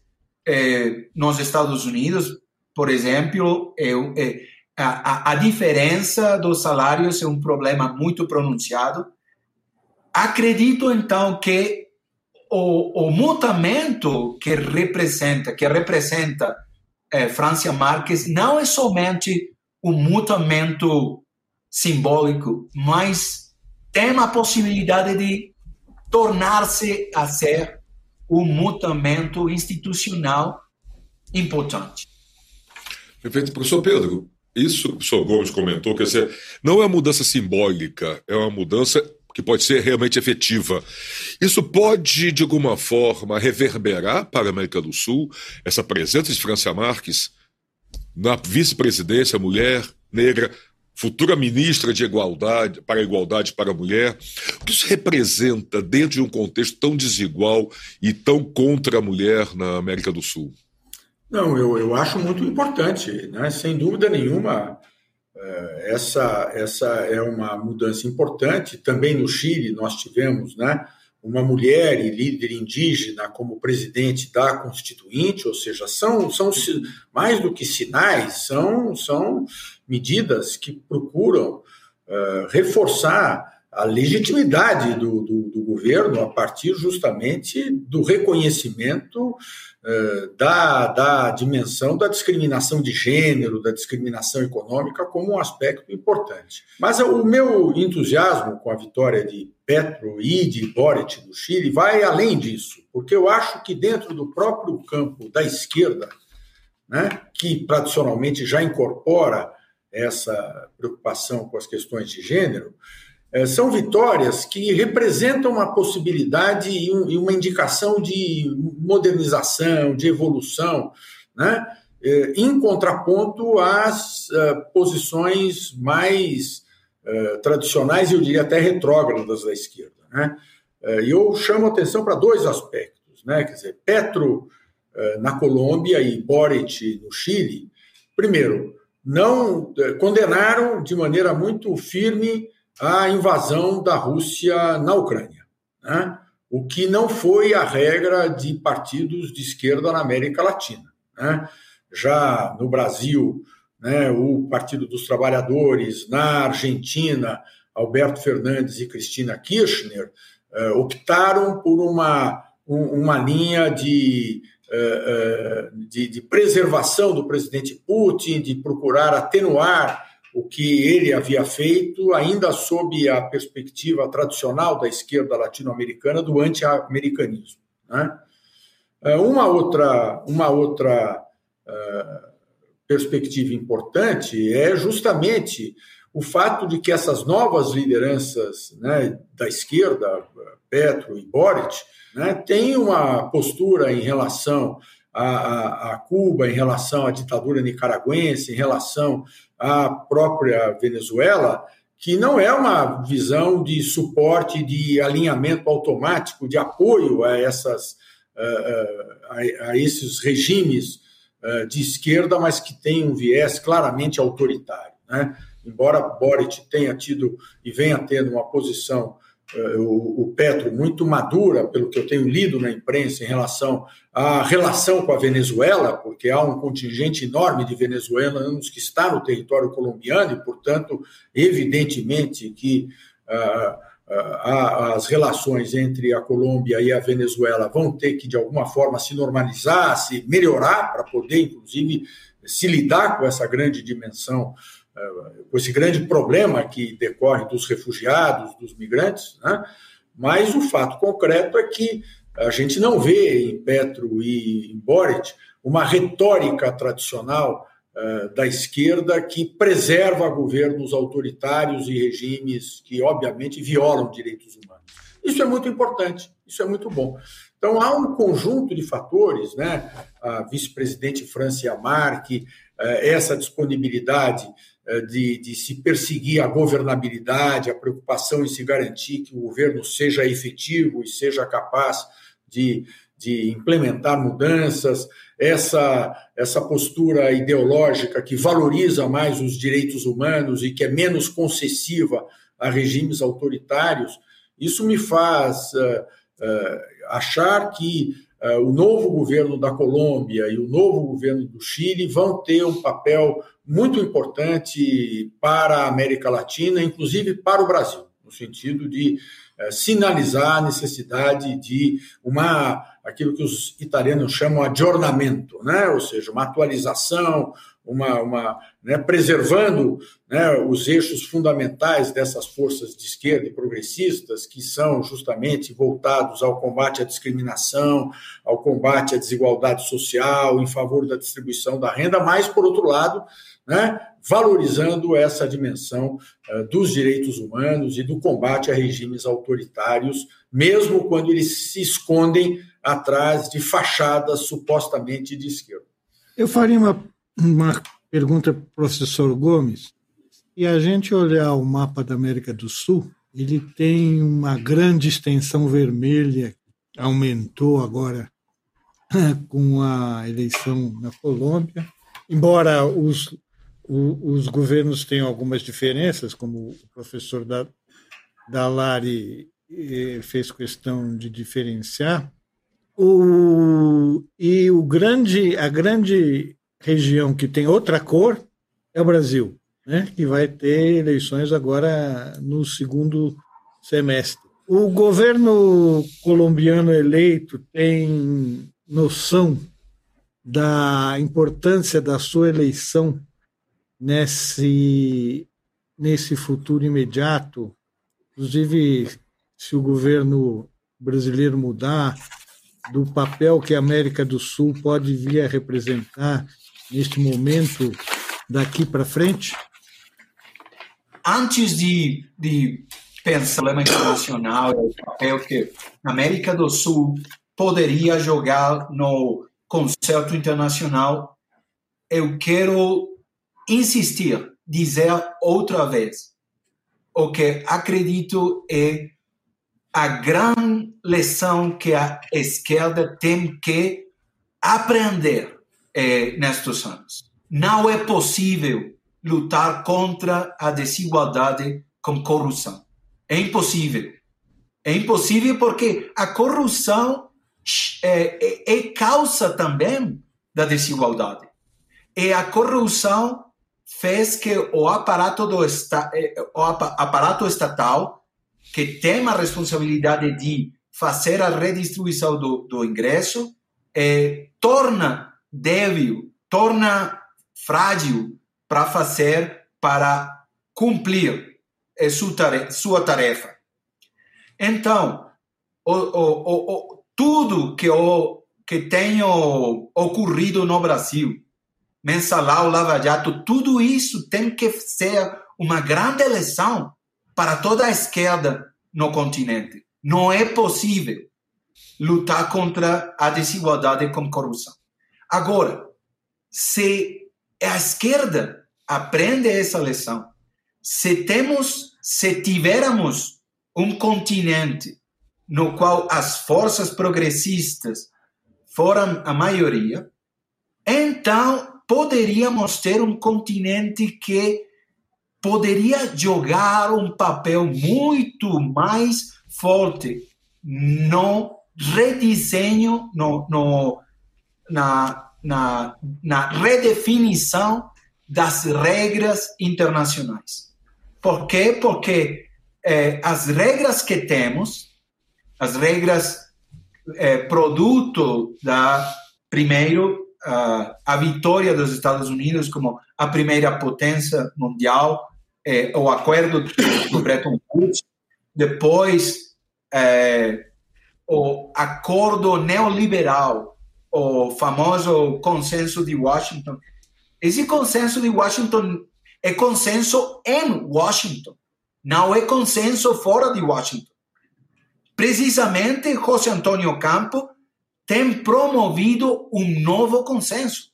é, nos Estados Unidos, por exemplo, é, é, a, a diferença dos salários é um problema muito pronunciado. Acredito então que o, o mutamento que representa, que representa Francia Marques, não é somente um mutamento simbólico, mas tem a possibilidade de tornar-se a ser um mutamento institucional importante. Perfeito. Professor Pedro, isso que o professor Gomes comentou, quer dizer, não é mudança simbólica, é uma mudança que pode ser realmente efetiva. Isso pode, de alguma forma, reverberar para a América do Sul essa presença de Francia Marques na vice-presidência, mulher negra, futura ministra de igualdade para a igualdade para a mulher. O que isso representa dentro de um contexto tão desigual e tão contra a mulher na América do Sul? Não, eu, eu acho muito importante, né? sem dúvida nenhuma. Eh, essa, essa é uma mudança importante. Também no Chile nós tivemos né, uma mulher e líder indígena como presidente da Constituinte, ou seja, são, são mais do que sinais, são, são medidas que procuram uh, reforçar a legitimidade do, do, do, governo a partir justamente do reconhecimento uh, da, da dimensão da discriminação de gênero, da discriminação econômica como um aspecto importante. Mas o meu entusiasmo com a vitória de Petro e de Boric no Chile vai além disso, porque eu acho que dentro do próprio campo da esquerda, né, que tradicionalmente já incorpora essa preocupação com as questões de gênero, é, são vitórias que representam uma possibilidade e, uma indicação de modernização, de evolução, né? É, em contraponto às é, posições mais tradicionais, eu diria até retrógradas da esquerda. Né? E eu chamo atenção para dois aspectos. Né? Quer dizer, Petro na Colômbia e Boric no Chile. Primeiro, não condenaram de maneira muito firme a invasão da Rússia na Ucrânia, né? o que não foi a regra de partidos de esquerda na América Latina. Né? Já no Brasil, né, o Partido dos Trabalhadores, na Argentina, Alberto Fernandes e Cristina Kirchner eh, optaram por uma, uma linha de, eh, eh, de, de preservação do presidente Putin, de procurar atenuar o que ele havia feito, ainda sob a perspectiva tradicional da esquerda latino-americana do anti-americanismo. Né? É, uma outra, uma outra uh, perspectiva importante é justamente o fato de que essas novas lideranças né, da esquerda, Petro e Boric, né, têm uma postura em relação a, a, Cuba, em relação à ditadura nicaragüense, em relação à própria Venezuela, que não é uma visão de suporte, de alinhamento automático, de apoio a, essas, a, a esses regimes de esquerda, mas que tem um viés claramente autoritário. Né? Embora Boric tenha tido e venha tendo uma posição eh, o, Petro muito madura, pelo que eu tenho lido na imprensa, em relação à relação com a Venezuela, porque há um contingente enorme de venezuelanos que está no território colombiano e, portanto, evidentemente que uh, uh, as relações entre a Colômbia e a Venezuela vão ter que, de alguma forma, se normalizar, se melhorar, para poder, inclusive, se lidar com essa grande dimensão com esse grande problema que decorre dos refugiados, dos migrantes, né? mas o fato concreto é que a gente não vê em Petro e em Boric uma retórica tradicional uh, da esquerda que preserva governos autoritários e regimes que, obviamente, violam direitos humanos. Isso é muito importante, isso é muito bom. Então, há um conjunto de fatores, né? A vice-presidente Francia Marque, uh, essa disponibilidade de, de, se perseguir a governabilidade, a preocupação em se garantir que o governo seja efetivo e seja capaz de, de implementar mudanças, essa, essa postura ideológica que valoriza mais os direitos humanos e que é menos concessiva a regimes autoritários, isso me faz uh, uh, achar que o novo governo da Colômbia e o novo governo do Chile vão ter um papel muito importante para a América Latina, inclusive para o Brasil, no sentido de eh, sinalizar a necessidade de uma aquilo que os italianos chamam de aggiornamento, né? ou seja, uma atualização, uma, uma né, preservando né, os eixos fundamentais dessas forças de esquerda e progressistas, que são justamente voltados ao combate à discriminação, ao combate à desigualdade social, em favor da distribuição da renda, mas, por outro lado, né? valorizando essa dimensão uh, dos direitos humanos e do combate a regimes autoritários, mesmo quando eles se escondem atrás de fachadas supostamente de esquerda. Eu faria uma, uma pergunta para o professor Gomes. E a gente olhar o mapa da América do Sul, ele tem uma grande extensão vermelha, aumentou agora com a eleição na Colômbia. Embora os, os governos tenham algumas diferenças, como o professor Dalari eh, fez questão de diferenciar, o, e o grande, a grande região que tem outra cor é o Brasil, né? que vai ter eleições agora no segundo semestre. O governo colombiano eleito tem noção da importância da sua eleição nesse, nesse futuro imediato, inclusive se o governo brasileiro mudar, do papel que a América do Sul pode vir a representar neste momento daqui para frente? Antes de, de pensar no problema internacional, o papel que a América do Sul poderia jogar no concerto internacional, eu quero insistir, dizer outra vez, o que acredito é a grande lição que a esquerda tem que aprender é, nestes anos. Não é possível lutar contra a desigualdade com corrupção. É impossível. É impossível porque a corrupção é, é, é causa também da desigualdade. E a corrupção fez que o aparato, do esta, é, o aparato estatal, que tem a responsabilidade de fazer a redistribuição do, do ingresso, é, torna débil, torna frágil para fazer, para cumprir sua tarefa. Então, o, o, o, tudo que, que tem ocorrido no Brasil, mensalão, Lava Jato, tudo isso tem que ser uma grande lição para toda a esquerda no continente. Não é possível lutar contra a desigualdade com corrupção. Agora, se a esquerda aprende essa lição, se temos, se tivermos um continente no qual as forças progressistas foram a maioria, então poderíamos ter um continente que poderia jogar um papel muito mais forte no redesenho, no, no, na, na, na redefinição das regras internacionais. Por quê? Porque eh, as regras que temos, as regras eh, produto da, primeiro, uh, a vitória dos Estados Unidos como a primeira potência mundial, eh, o acordo do Bretton Woods, depois o acordo neoliberal, o famoso consenso de Washington. Esse consenso de Washington é consenso em Washington, não é consenso fora de Washington. Precisamente, José Antônio Campo tem promovido um novo consenso,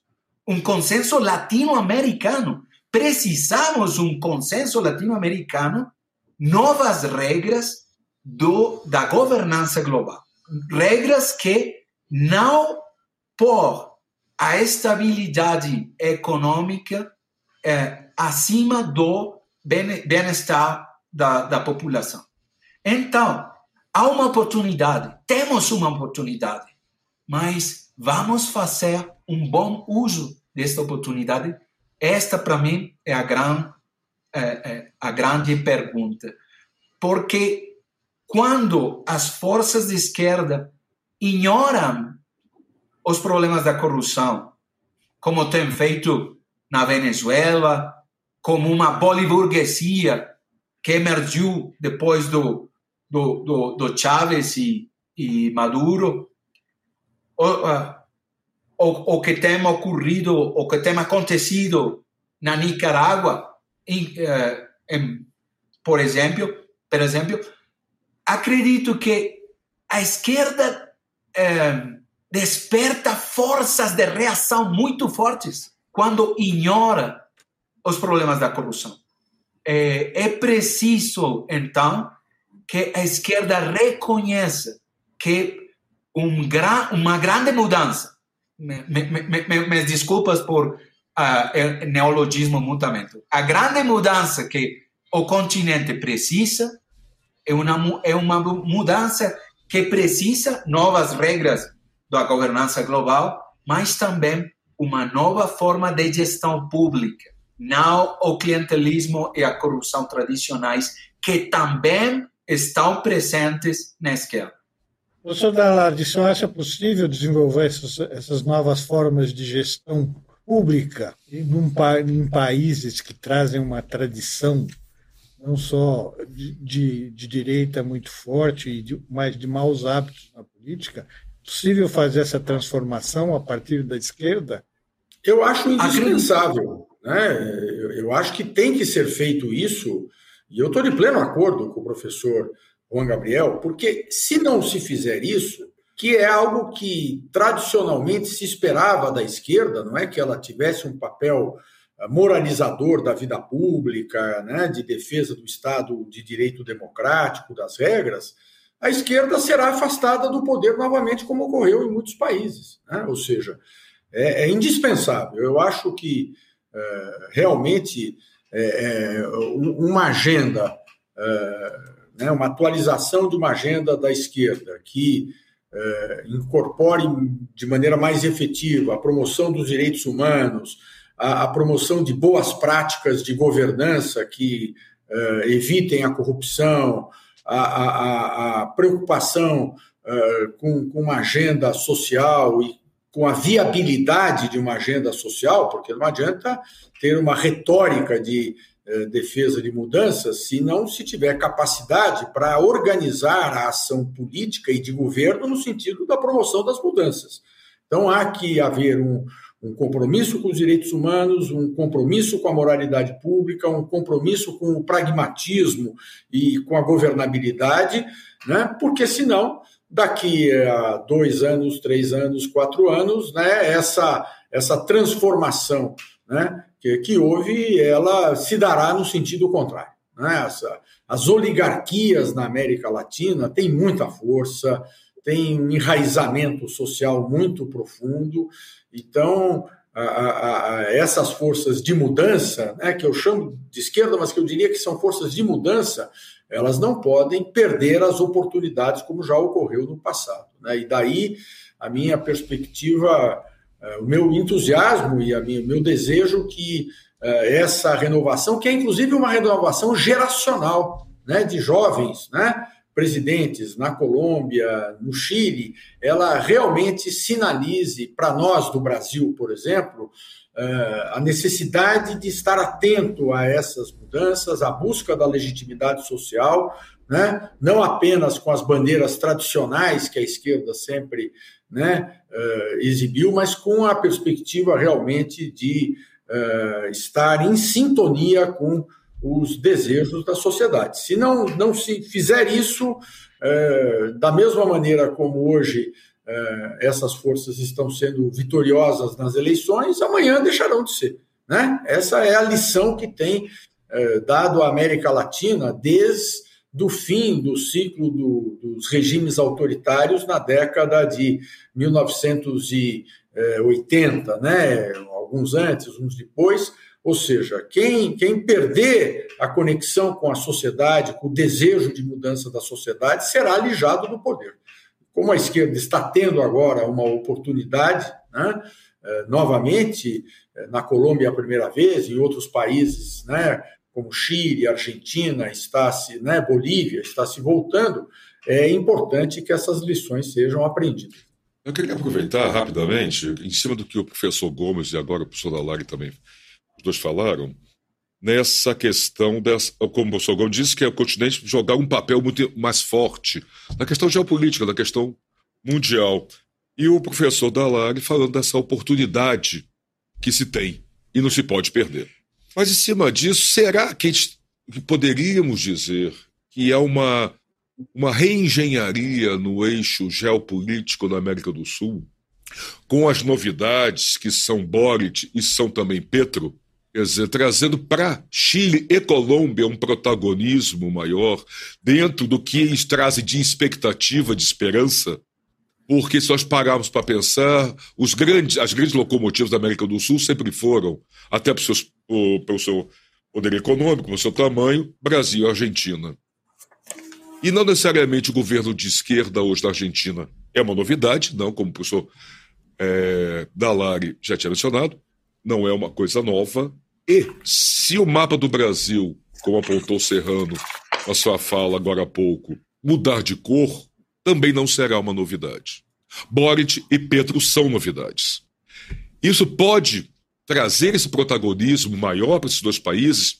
um consenso latino-americano. Precisamos um consenso latino-americano, novas regras do, da governança global. Regras que não por a estabilidade econômica é, acima do bem-estar da, da população. Então, há uma oportunidade, temos uma oportunidade mas vamos fazer um bom uso desta oportunidade? Esta, para mim, é a, gran, é, é, a grande pergunta. Porque quando as forças de esquerda ignoram os problemas da corrupção, como tem feito na Venezuela, como uma boliburguesia que emergiu depois do, do, do, do Chávez e, e Maduro, o, o, o que tem ocorrido, o que tem acontecido na Nicarágua, em, uh, em, por exemplo, por exemplo, acredito que a esquerda uh, desperta forças de reação muito fortes quando ignora os problemas da corrupção. É, é preciso, então, que a esquerda reconheça que um gra, uma grande mudança, me, me, me, me desculpas por uh, neologismo mutamento, a grande mudança que o continente precisa é uma, é uma mudança que precisa novas regras da governança global, mas também uma nova forma de gestão pública, não o clientelismo e a corrupção tradicionais que também estão presentes na esquerda. Professor Dallardi, você acha possível desenvolver essas, essas novas formas de gestão pública em, em, países que trazem uma tradição não só de, de, de direita muito forte, mas de maus hábitos na política? É possível fazer essa transformação a partir da esquerda? Eu acho indispensável. Né? Eu, eu acho que tem que ser feito isso, e eu estou de pleno acordo com o professor Juan Gabriel, porque se não se fizer isso, que é algo que tradicionalmente se esperava da esquerda, não é que ela tivesse um papel eh, moralizador da vida pública, né, de defesa do Estado de direito democrático, das regras, a esquerda será afastada do poder novamente, como ocorreu em muitos países. Né? Ou seja, é, é, indispensável. Eu acho que é, realmente é, é uma agenda né, uma atualização de uma agenda da esquerda que é, incorpore de maneira mais efetiva a promoção dos direitos humanos, a, a promoção de boas práticas de governança que é, evitem a corrupção, a, a, a preocupação é, com, com uma agenda social e com a viabilidade de uma agenda social, porque não adianta ter uma retórica de eh, defesa de mudanças se não se tiver capacidade para organizar a ação política e de governo no sentido da promoção das mudanças. Então, há que haver um, um compromisso com os direitos humanos, um compromisso com a moralidade pública, um compromisso com o pragmatismo e com a governabilidade, né? porque senão, daqui a dois anos, três anos, quatro anos, né? essa, essa transformação né? que, que houve, ela se dará no sentido contrário. Né? Essa, as oligarquias na América Latina têm muita força, têm um enraizamento social muito profundo, então a, a, a essas forças de mudança, né, que eu chamo de esquerda, mas que eu diria que são forças de mudança, elas não podem perder as oportunidades como já ocorreu no passado. Né? E daí a minha perspectiva é, o meu entusiasmo e o meu desejo que é, essa renovação, que é inclusive uma renovação geracional, né, de jovens, né, presidentes na Colômbia, no Chile, ela realmente sinalize para nós do Brasil, por exemplo, é, a necessidade de estar atento a essas mudanças, a busca da legitimidade social, né? não apenas com as bandeiras tradicionais que a esquerda sempre né, uh, exibiu, mas com a perspectiva realmente de uh, estar em sintonia com os desejos da sociedade. Se não, não se fizer isso, uh, da mesma maneira como hoje essas forças estão sendo vitoriosas nas eleições, amanhã deixarão de ser. Né? Essa é a lição que tem dado a América Latina desde do fim do ciclo do, dos regimes autoritários na década de 1980, né? alguns antes, uns depois. Ou seja, quem, quem perder a conexão com a sociedade, com o desejo de mudança da sociedade, será alijado do poder. Como a esquerda está tendo agora uma oportunidade, né? Eh, novamente, eh, na Colômbia a primeira vez, em outros países, né? como Chile, Argentina, está se, né, Bolívia, está se voltando, é importante que essas lições sejam aprendidas. Eu queria aproveitar rapidamente, em cima do que o professor Gomes e agora o professor Dalari também, os dois falaram, nessa questão, dessa, como o Gomes disse, que é o continente jogar um papel muito mais forte na questão geopolítica, na questão mundial. E o professor Dalari falando dessa oportunidade que se tem e não se pode perder. Mas, em cima disso, será que, que poderíamos dizer que é uma, uma reengenharia no eixo geopolítico da América do Sul, com as novidades que são Boric e são também Petro? Quer dizer, trazendo para Chile e Colômbia um protagonismo maior dentro do que eles trazem de expectativa, de esperança, porque se nós pararmos para pensar, os grandes, as grandes locomotivas da América do Sul sempre foram, até seus, pelo seu poder econômico, pelo seu tamanho, Brasil e Argentina. E não necessariamente o governo de esquerda hoje da Argentina é uma novidade, não, como o professor é, Dalari já tinha mencionado, não é uma coisa nova, e se o mapa do Brasil, como apontou Serrano na sua fala agora há pouco, mudar de cor, também não será uma novidade. Boric e Petro são novidades. Isso pode trazer esse protagonismo maior para esses dois países,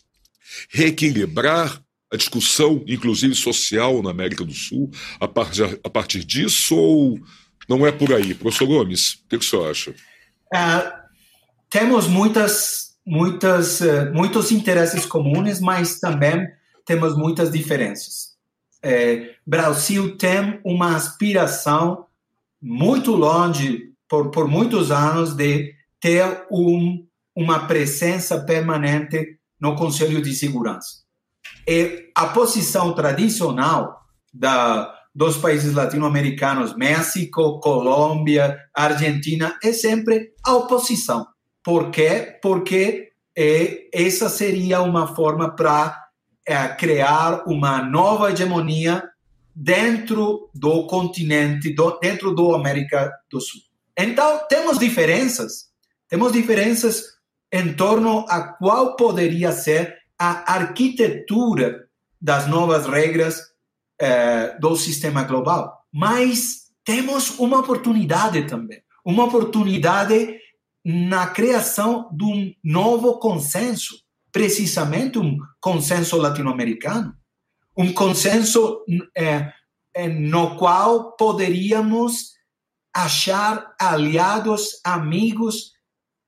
reequilibrar a discussão, inclusive social, na América do Sul, a partir, a partir disso, ou não é por aí? Professor Gomes, o que, que o senhor acha? Uh, temos muitas muitas, eh, muitos interesses comuns, mas também temos muitas diferenças. É, Brasil tem uma aspiração muito longe, por, por muitos anos, de ter um, uma presença permanente no Conselho de Segurança. E a posição tradicional da, dos países latino-americanos, México, Colômbia, Argentina, é sempre a oposição. Por quê? Porque é, essa seria uma forma para é, criar uma nova hegemonia dentro do continente, do, dentro do América do Sul. Então, temos diferenças. Temos diferenças em torno a qual poderia ser a arquitetura das novas regras eh, do sistema global. Mas temos uma oportunidade também. Uma oportunidade na criação de um novo consenso, precisamente um consenso latino-americano, um consenso é, é, no qual poderíamos achar aliados, amigos,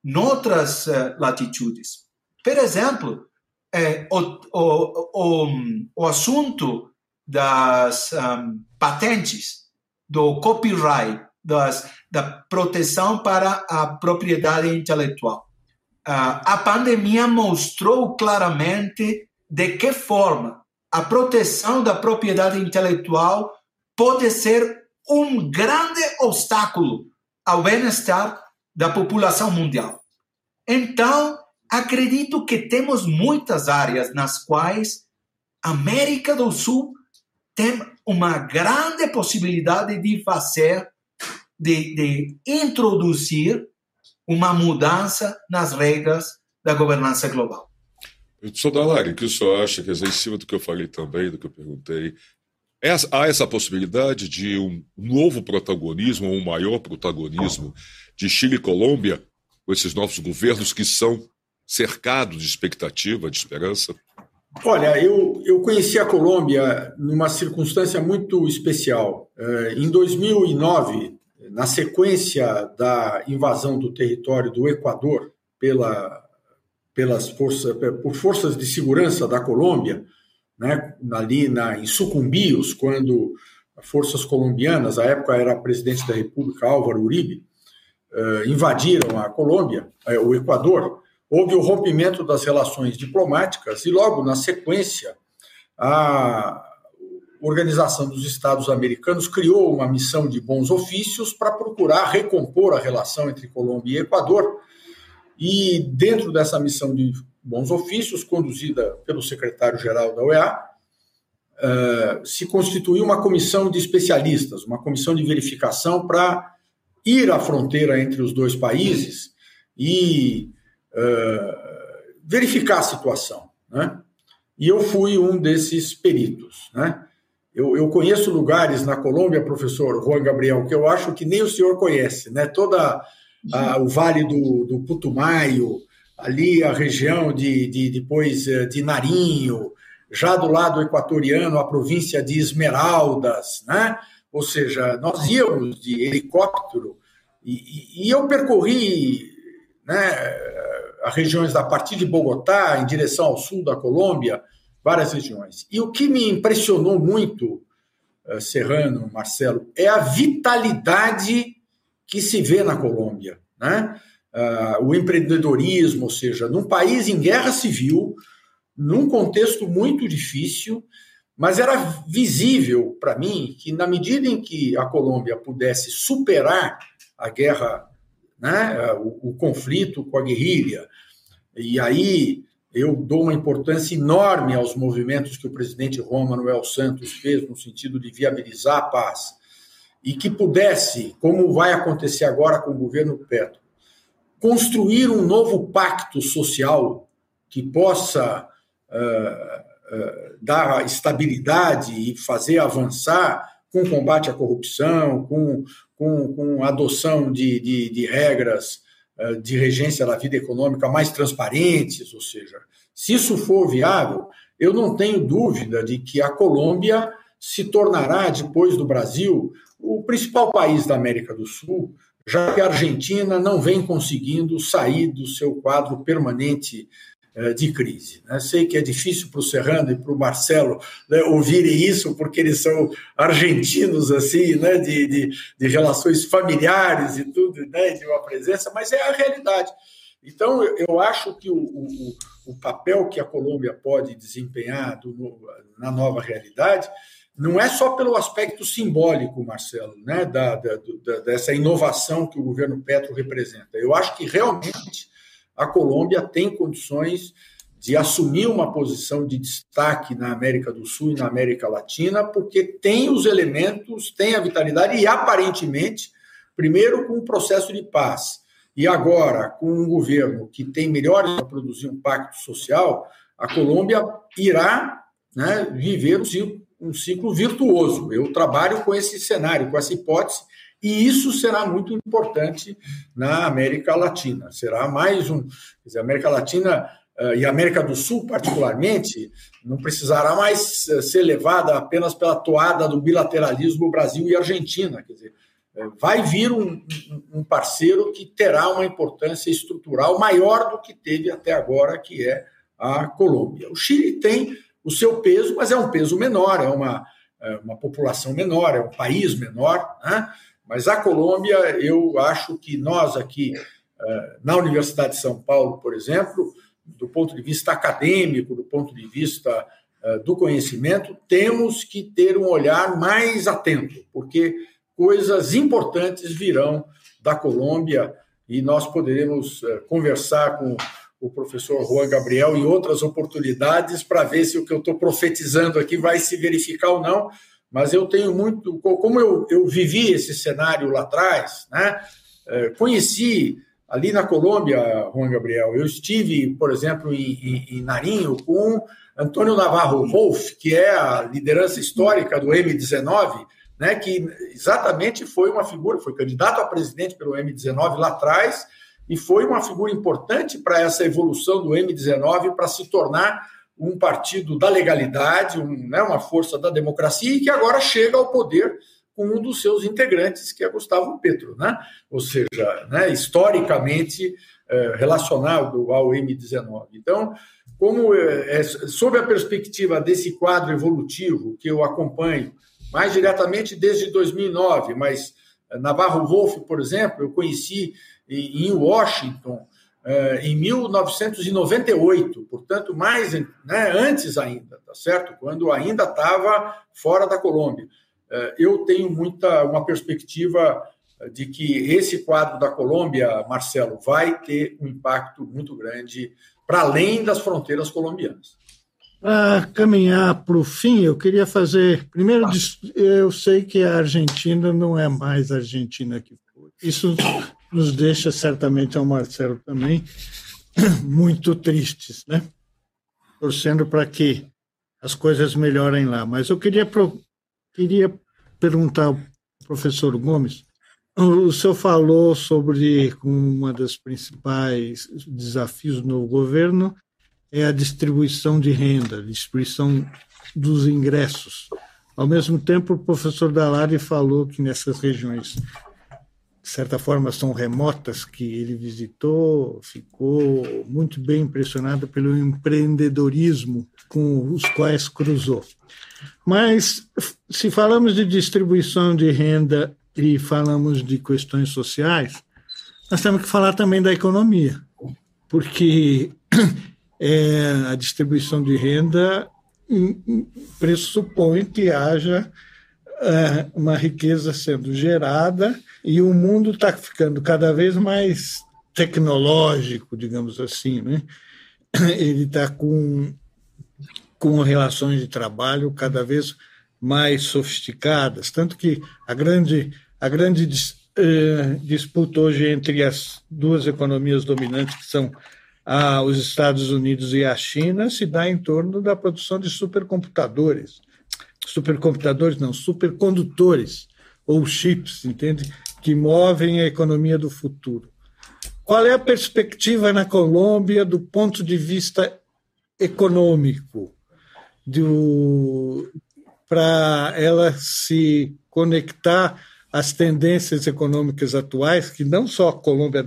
noutras uh, latitudes. Por exemplo, é, o, o, o, o assunto das um, patentes, do copyright, das, da proteção para a propriedade intelectual. Uh, a pandemia mostrou claramente de que forma a proteção da propriedade intelectual pode ser um grande obstáculo ao bem-estar da população mundial. Então, acredito que temos muitas áreas nas quais a América do Sul tem uma grande possibilidade de fazer de, de introduzir uma mudança nas regras da governança global. Professor Dalari, o que o senhor acha, quer dizer, em cima do que eu falei também, do que eu perguntei, é, há essa possibilidade de um novo protagonismo, um maior protagonismo de Chile e Colômbia, com esses novos governos que são cercados de expectativa, de esperança? Olha, eu, eu conheci a Colômbia numa circunstância muito especial. Eh, em 2009, na sequência da invasão do território do Equador pela, pelas forças, por forças de segurança da Colômbia, né, ali na, em Sucumbios, quando forças colombianas, à época era presidente da República Álvaro Uribe, uh, invadiram a Colômbia, uh, o Equador, houve o rompimento das relações diplomáticas e logo na sequência a, Organização dos Estados Americanos criou uma missão de bons ofícios para procurar recompor a relação entre Colômbia e Equador. E dentro dessa missão de bons ofícios, conduzida pelo secretário-geral da OEA, uh, se constituiu uma comissão de especialistas, uma comissão de verificação para ir à fronteira entre os dois países e uh, verificar a situação. Né? E eu fui um desses peritos. Né? Eu, eu, conheço lugares na Colômbia, professor Juan Gabriel, que eu acho que nem o senhor conhece, né? Toda a, o Vale do, do Putumayo, ali a região de, de depois eh, de Narinho, já do lado equatoriano, a província de Esmeraldas, né? Ou seja, nós íamos de helicóptero e, e eu percorri né, a regiões da partir de Bogotá, em direção ao sul da Colômbia, várias regiões. E o que me impressionou muito, eh, Serrano, Marcelo, é a vitalidade que se vê na Colômbia. Né? Uh, o empreendedorismo, ou seja, num país em guerra civil, num contexto muito difícil, mas era visível para mim que, na medida em que a Colômbia pudesse superar a guerra, né, o, o conflito com a guerrilha, e aí eu dou uma importância enorme aos movimentos que o presidente Juan Manuel Santos fez no sentido de viabilizar a paz, e que pudesse, como vai acontecer agora com o governo Petro, construir um novo pacto social que possa uh, uh, dar estabilidade e fazer avançar com combate à corrupção, com, com, com adoção de, de, de regras de regência da vida econômica mais transparentes, ou seja, se isso for viável, eu não tenho dúvida de que a Colômbia se tornará, depois do Brasil, o principal país da América do Sul já que a Argentina não vem conseguindo sair do seu quadro permanente eh, de crise. Né? Sei que é difícil para o Serrano e para o Marcelo né, ouvirem isso, porque eles são argentinos, assim, né, de, de, de relações familiares e tudo, né, de uma presença, mas é a realidade. Então, eu acho que o, o, o papel que a Colômbia pode desempenhar do, na nova realidade não é só pelo aspecto simbólico, Marcelo, né, da, da, da, dessa inovação que o governo Petro representa. Eu acho que realmente a Colômbia tem condições de assumir uma posição de destaque na América do Sul e na América Latina, porque tem os elementos, tem a vitalidade e aparentemente, primeiro com o processo de paz e agora com um governo que tem melhores para produzir um pacto social, a Colômbia irá né, viver o ciclo um ciclo virtuoso. Eu trabalho com esse cenário, com essa hipótese, e isso será muito importante na América Latina. Será mais um. Quer dizer, a América Latina uh, e a América do Sul, particularmente, não precisará mais uh, ser levada apenas pela toada do bilateralismo Brasil e Argentina. Quer dizer, uh, vai vir um, um parceiro que terá uma importância estrutural maior do que teve até agora, que é a Colômbia. O Chile tem o seu peso, mas é um peso menor, é uma, é uma população menor, é um país menor, né? Mas a Colômbia, eu acho que nós aqui, é, na Universidade de São Paulo, por exemplo, do ponto de vista acadêmico, do ponto de vista é, do conhecimento, temos que ter um olhar mais atento, porque coisas importantes virão da Colômbia e nós poderemos conversar com o professor Juan Gabriel em outras oportunidades para ver se o que eu estou profetizando aqui vai se verificar ou não. Mas eu tenho muito. Como eu, eu vivi esse cenário lá atrás, né? É, conheci ali na Colômbia, Juan Gabriel, eu estive, por exemplo, em, em, em Narinho com Antônio Navarro Wolff, que é a liderança histórica do M19, né, que exatamente foi uma figura, foi candidato a presidente pelo M19 lá atrás, e foi uma figura importante para essa evolução do M19 para se tornar um partido da legalidade, um, né, uma força da democracia e que agora chega ao poder com um dos seus integrantes, que é Gustavo Petro, né? ou seja, né, historicamente é, relacionado ao M19. Então, como é, é, sob a perspectiva desse quadro evolutivo que eu acompanho mais diretamente desde 2009, mas é, Navarro Wolff, por exemplo, eu conheci em Washington em 1998, portanto, mais né, antes ainda, tá certo? Quando ainda estava fora da Colômbia. Eh, eu tenho muita uma perspectiva de que esse quadro da Colômbia, Marcelo, vai ter um impacto muito grande para além das fronteiras colombianas. Para caminhar para o fim, eu queria fazer. Primeiro, eu sei que a Argentina não é mais a Argentina que foi. Isso nos deixa certamente ao Marcelo também muito tristes, né? Torcendo para que as coisas melhorem lá. Mas eu queria, pro, queria perguntar ao professor Gomes, o senhor falou sobre uma das principais desafios no governo é a distribuição de renda, distribuição dos ingressos. Ao mesmo tempo, o professor Dalari falou que nessas regiões de certa forma são remotas, que ele visitou, ficou muito bem impressionado pelo empreendedorismo com os quais cruzou. Mas, se falamos de distribuição de renda e falamos de questões sociais, nós temos que falar também da economia, porque é, a distribuição de renda pressupõe que haja uma riqueza sendo gerada e o mundo está ficando cada vez mais tecnológico, digamos assim. Né? Ele está com, com relações de trabalho cada vez mais sofisticadas, tanto que a grande, a grande eh, disputa hoje entre as duas economias dominantes, que são os Estados Unidos e a China, se dá em torno da produção de supercomputadores. Supercomputadores, não, supercondutores ou chips, entende? Que movem a economia do futuro. Qual é a perspectiva na Colômbia do ponto de vista econômico, para ela se conectar às tendências econômicas atuais, que não só a Colômbia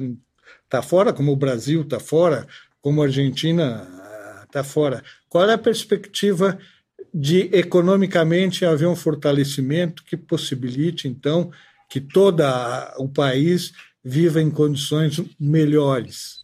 está fora, como o Brasil está fora, como a Argentina está fora. Qual é a perspectiva de economicamente haver um fortalecimento que possibilite, então, que todo o país viva em condições melhores?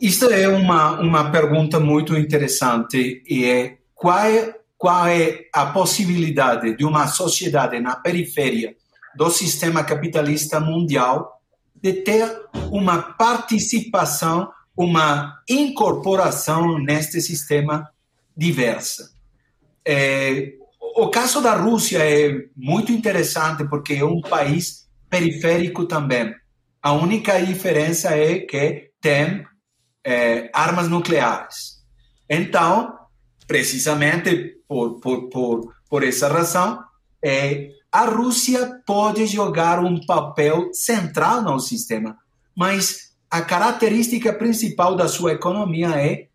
Isso é uma, uma pergunta muito interessante e é qual, é qual é a possibilidade de uma sociedade na periferia do sistema capitalista mundial de ter uma participação, uma incorporação neste sistema diversa. É, o caso da Rússia é muito interessante porque é um país periférico também. A única diferença é que tem é, armas nucleares. Então, precisamente por, por, por, por essa razão, é, a Rússia pode jogar um papel central no sistema, mas a característica principal da sua economia é,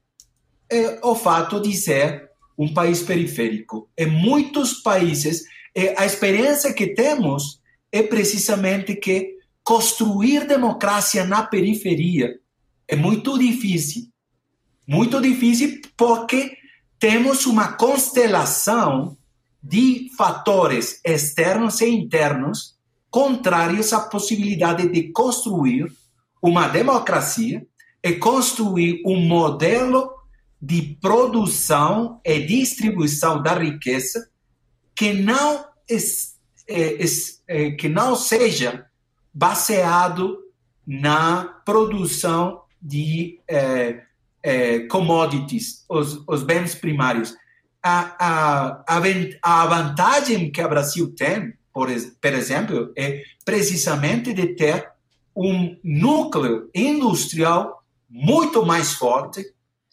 é o fato de ser um país periférico. Em muitos países, é, a experiência que temos é precisamente que construir democracia na periferia é muito difícil. Muito difícil porque temos uma constelação de fatores externos e internos contrários à possibilidade de construir uma democracia e construir um modelo de produção e distribuição da riqueza que não, é, é, que não seja baseado na produção de é, commodities, os, os bens primários a, a, a vantagem que o Brasil tem, por, por exemplo, é precisamente de ter um núcleo industrial muito mais forte.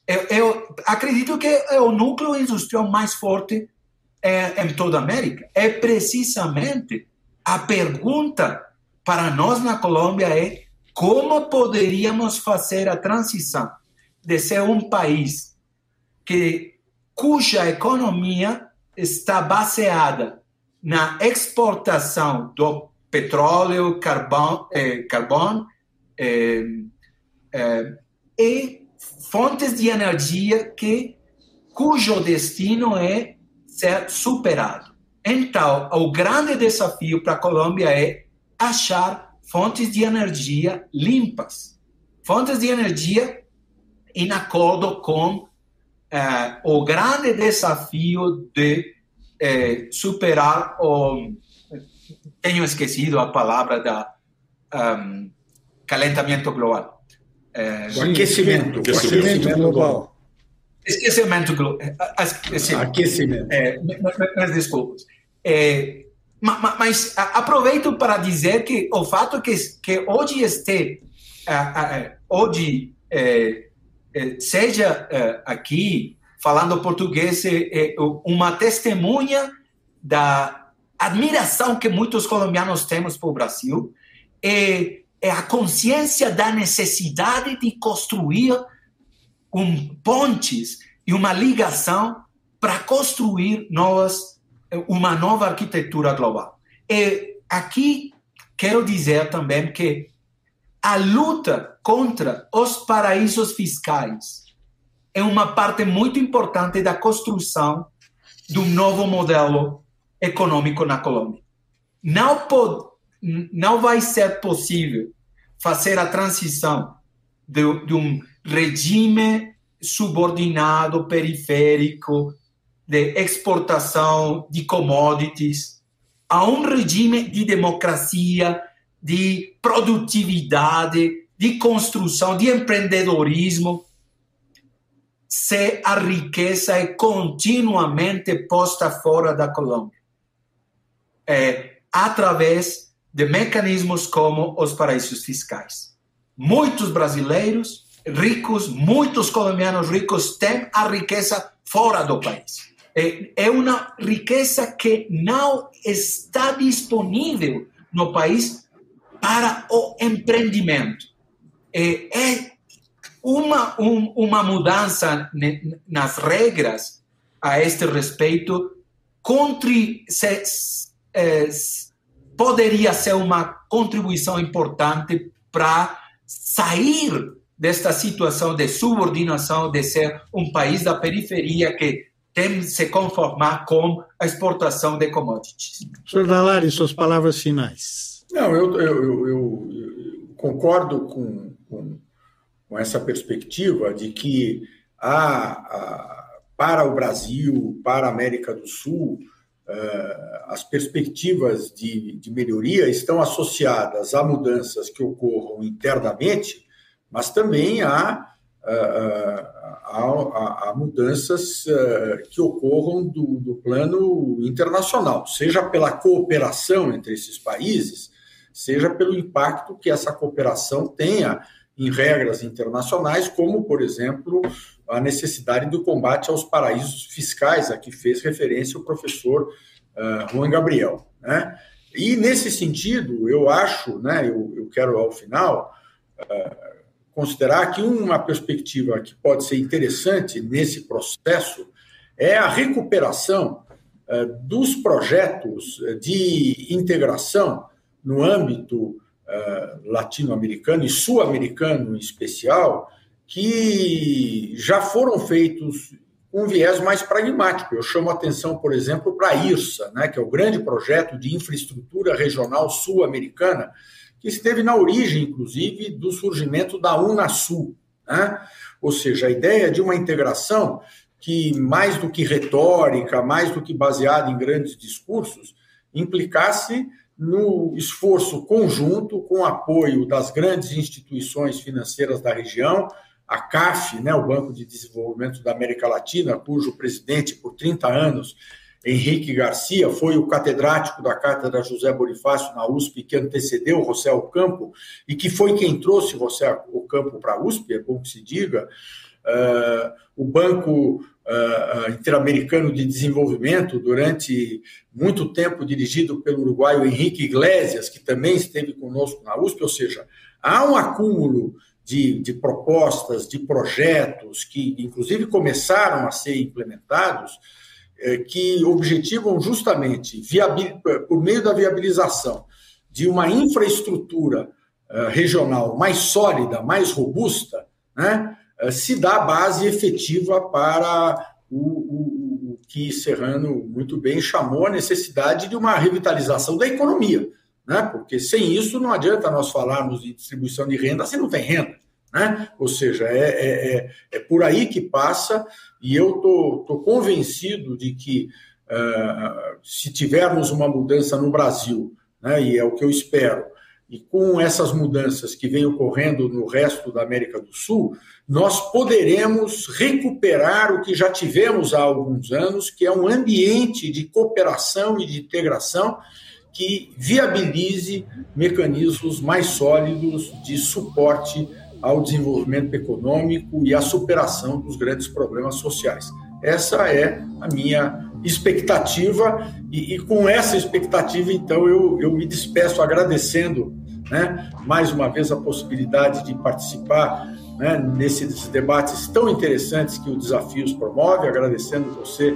Eu, eu acredito que é o núcleo industrial mais forte é, em toda a América. É precisamente a pergunta para nós na Colômbia é como poderíamos fazer a transição de ser um país que cuja economia está baseada na exportação do petróleo, carvão, eh, carbono eh, eh, e fontes de energia que cujo destino é ser superado. Então, o grande desafio para a Colômbia é achar fontes de energia limpas, fontes de energia em acordo com é, o grande desafio de é, superar o. Tenho esquecido a palavra da um, calentamento global. É, o aquecimento. Aquecimento global. Esquecimento global. Aquecimento. É, mas desculpas. É, mas aproveito para dizer que o fato que, que hoje este, hoje é, é, seja é, aqui falando português é, uma testemunha da admiração que muitos colombianos temos para o Brasil é, é a consciência da necessidade de construir um pontes e uma ligação para construir novas uma nova arquitetura global. E aqui quero dizer também que a luta contra os paraísos fiscais é uma parte muito importante da construção de um novo modelo econômico na Colômbia. Não, pode, não vai ser possível fazer a transição de, de um regime subordinado, periférico, de exportação de commodities, a um regime de democracia, de produtividade, de construção, de empreendedorismo, se a riqueza é continuamente posta fora da Colômbia, é, através de mecanismos como os paraísos fiscais. Muitos brasileiros ricos, muitos colombianos ricos têm a riqueza fora do país. É, é uma riqueza que não está disponível no país para o empreendimento. É, é uma, um, uma mudança nas regras a este respeito contri, se, é, poderia ser uma contribuição importante para sair desta situação de subordinação, de ser um país da periferia que tem de se conformar com a exportação de commodities. Senhor Dalari, suas palavras finais. Não, eu, eu, eu, eu concordo com, com, com, essa perspectiva de que há, há, para o Brasil, para a América do Sul, as perspectivas de, de melhoria estão associadas a mudanças que ocorram internamente mas também há, há, há, há mudanças que ocorram do, do plano internacional, seja pela cooperação entre esses países, seja pelo impacto que essa cooperação tenha em regras internacionais, como, por exemplo, a necessidade do combate aos paraísos fiscais, a que fez referência o professor uh, Juan Gabriel. Né? E, nesse sentido, eu acho, né, eu, eu quero, ao final, uh, considerar que uma perspectiva que pode ser interessante nesse processo é a recuperação eh, dos projetos de integração no âmbito eh, latino-americano e sul-americano em especial, que já foram feitos um viés mais pragmático. Eu chamo atenção, por exemplo, para a IRSA, né, que é o grande projeto de infraestrutura regional sul-americana, que esteve na origem, inclusive, do surgimento da Unasul. Né? Ou seja, a ideia de uma integração que, mais do que retórica, mais do que baseada em grandes discursos, implicasse no esforço conjunto com apoio das grandes instituições financeiras da região, a CAF, né, o Banco de Desenvolvimento da América Latina, cujo presidente por 30 anos Henrique Garcia foi o catedrático da Cátedra José Bonifácio na USP, que antecedeu José Ocampo e que foi quem trouxe José Ocampo para a USP, é bom que se diga. Uh, o Banco uh, Interamericano de Desenvolvimento, durante muito tempo dirigido pelo uruguaio Henrique Iglesias, que também esteve conosco na USP, ou seja, há um acúmulo de, de propostas, de projetos que, inclusive, começaram a ser implementados é, que objetivam justamente, por meio da viabilização de uma infraestrutura é, regional mais sólida, mais robusta, né, é, se dá base efetiva para o, o, o, que Serrano muito bem chamou a necessidade de uma revitalização da economia, né, porque sem isso não adianta nós falarmos de distribuição de renda se não tem renda. Né? Ou seja, é, é, é, é por aí que passa, e eu estou convencido de que uh, se tivermos uma mudança no Brasil, né, e é o que eu espero, e com essas mudanças que vêm ocorrendo no resto da América do Sul, nós poderemos recuperar o que já tivemos há alguns anos, que é um ambiente de cooperação e de integração que viabilize mecanismos mais sólidos de suporte ao desenvolvimento econômico e à superação dos grandes problemas sociais. Essa é a minha expectativa, e, e com essa expectativa, então, eu, eu me despeço agradecendo né, mais uma vez a possibilidade de participar né, nesses debates tão interessantes que o Desafios promove, agradecendo você,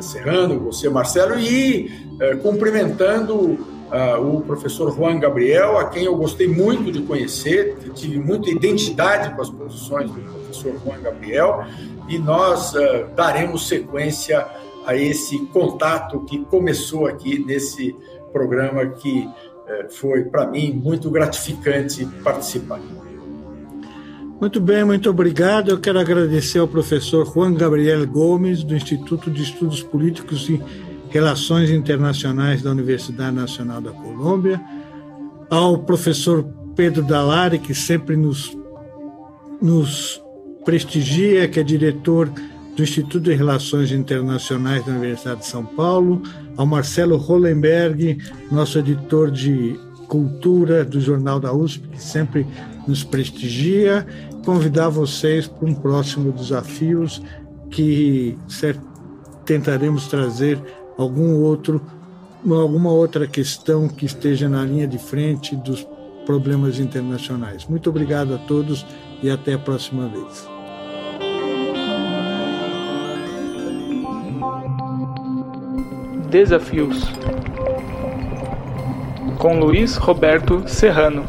Serrano, você, Marcelo, e eh, cumprimentando uh, o professor Juan Gabriel, a quem eu gostei muito de conhecer, tive muita identidade com as posições do professor Juan Gabriel, e nós uh, daremos sequência a esse contato que começou aqui nesse programa que uh, foi, para mim, muito gratificante participar. Muito bem, muito obrigado. Eu quero agradecer ao professor Juan Gabriel Gomes, do Instituto de Estudos Políticos e Relações Internacionais da Universidade Nacional da Colômbia, ao professor Pedro Dalari, que sempre nos, nos prestigia, que é diretor do Instituto de Relações Internacionais da Universidade de São Paulo, ao Marcelo Hollenberg, nosso editor de cultura do Jornal da USP, que sempre nos prestigia, convidar vocês para um próximo desafios que tentaremos trazer algum outro alguma outra questão que esteja na linha de frente dos problemas internacionais. Muito obrigado a todos e até a próxima vez. Desafios com Luiz Roberto Serrano.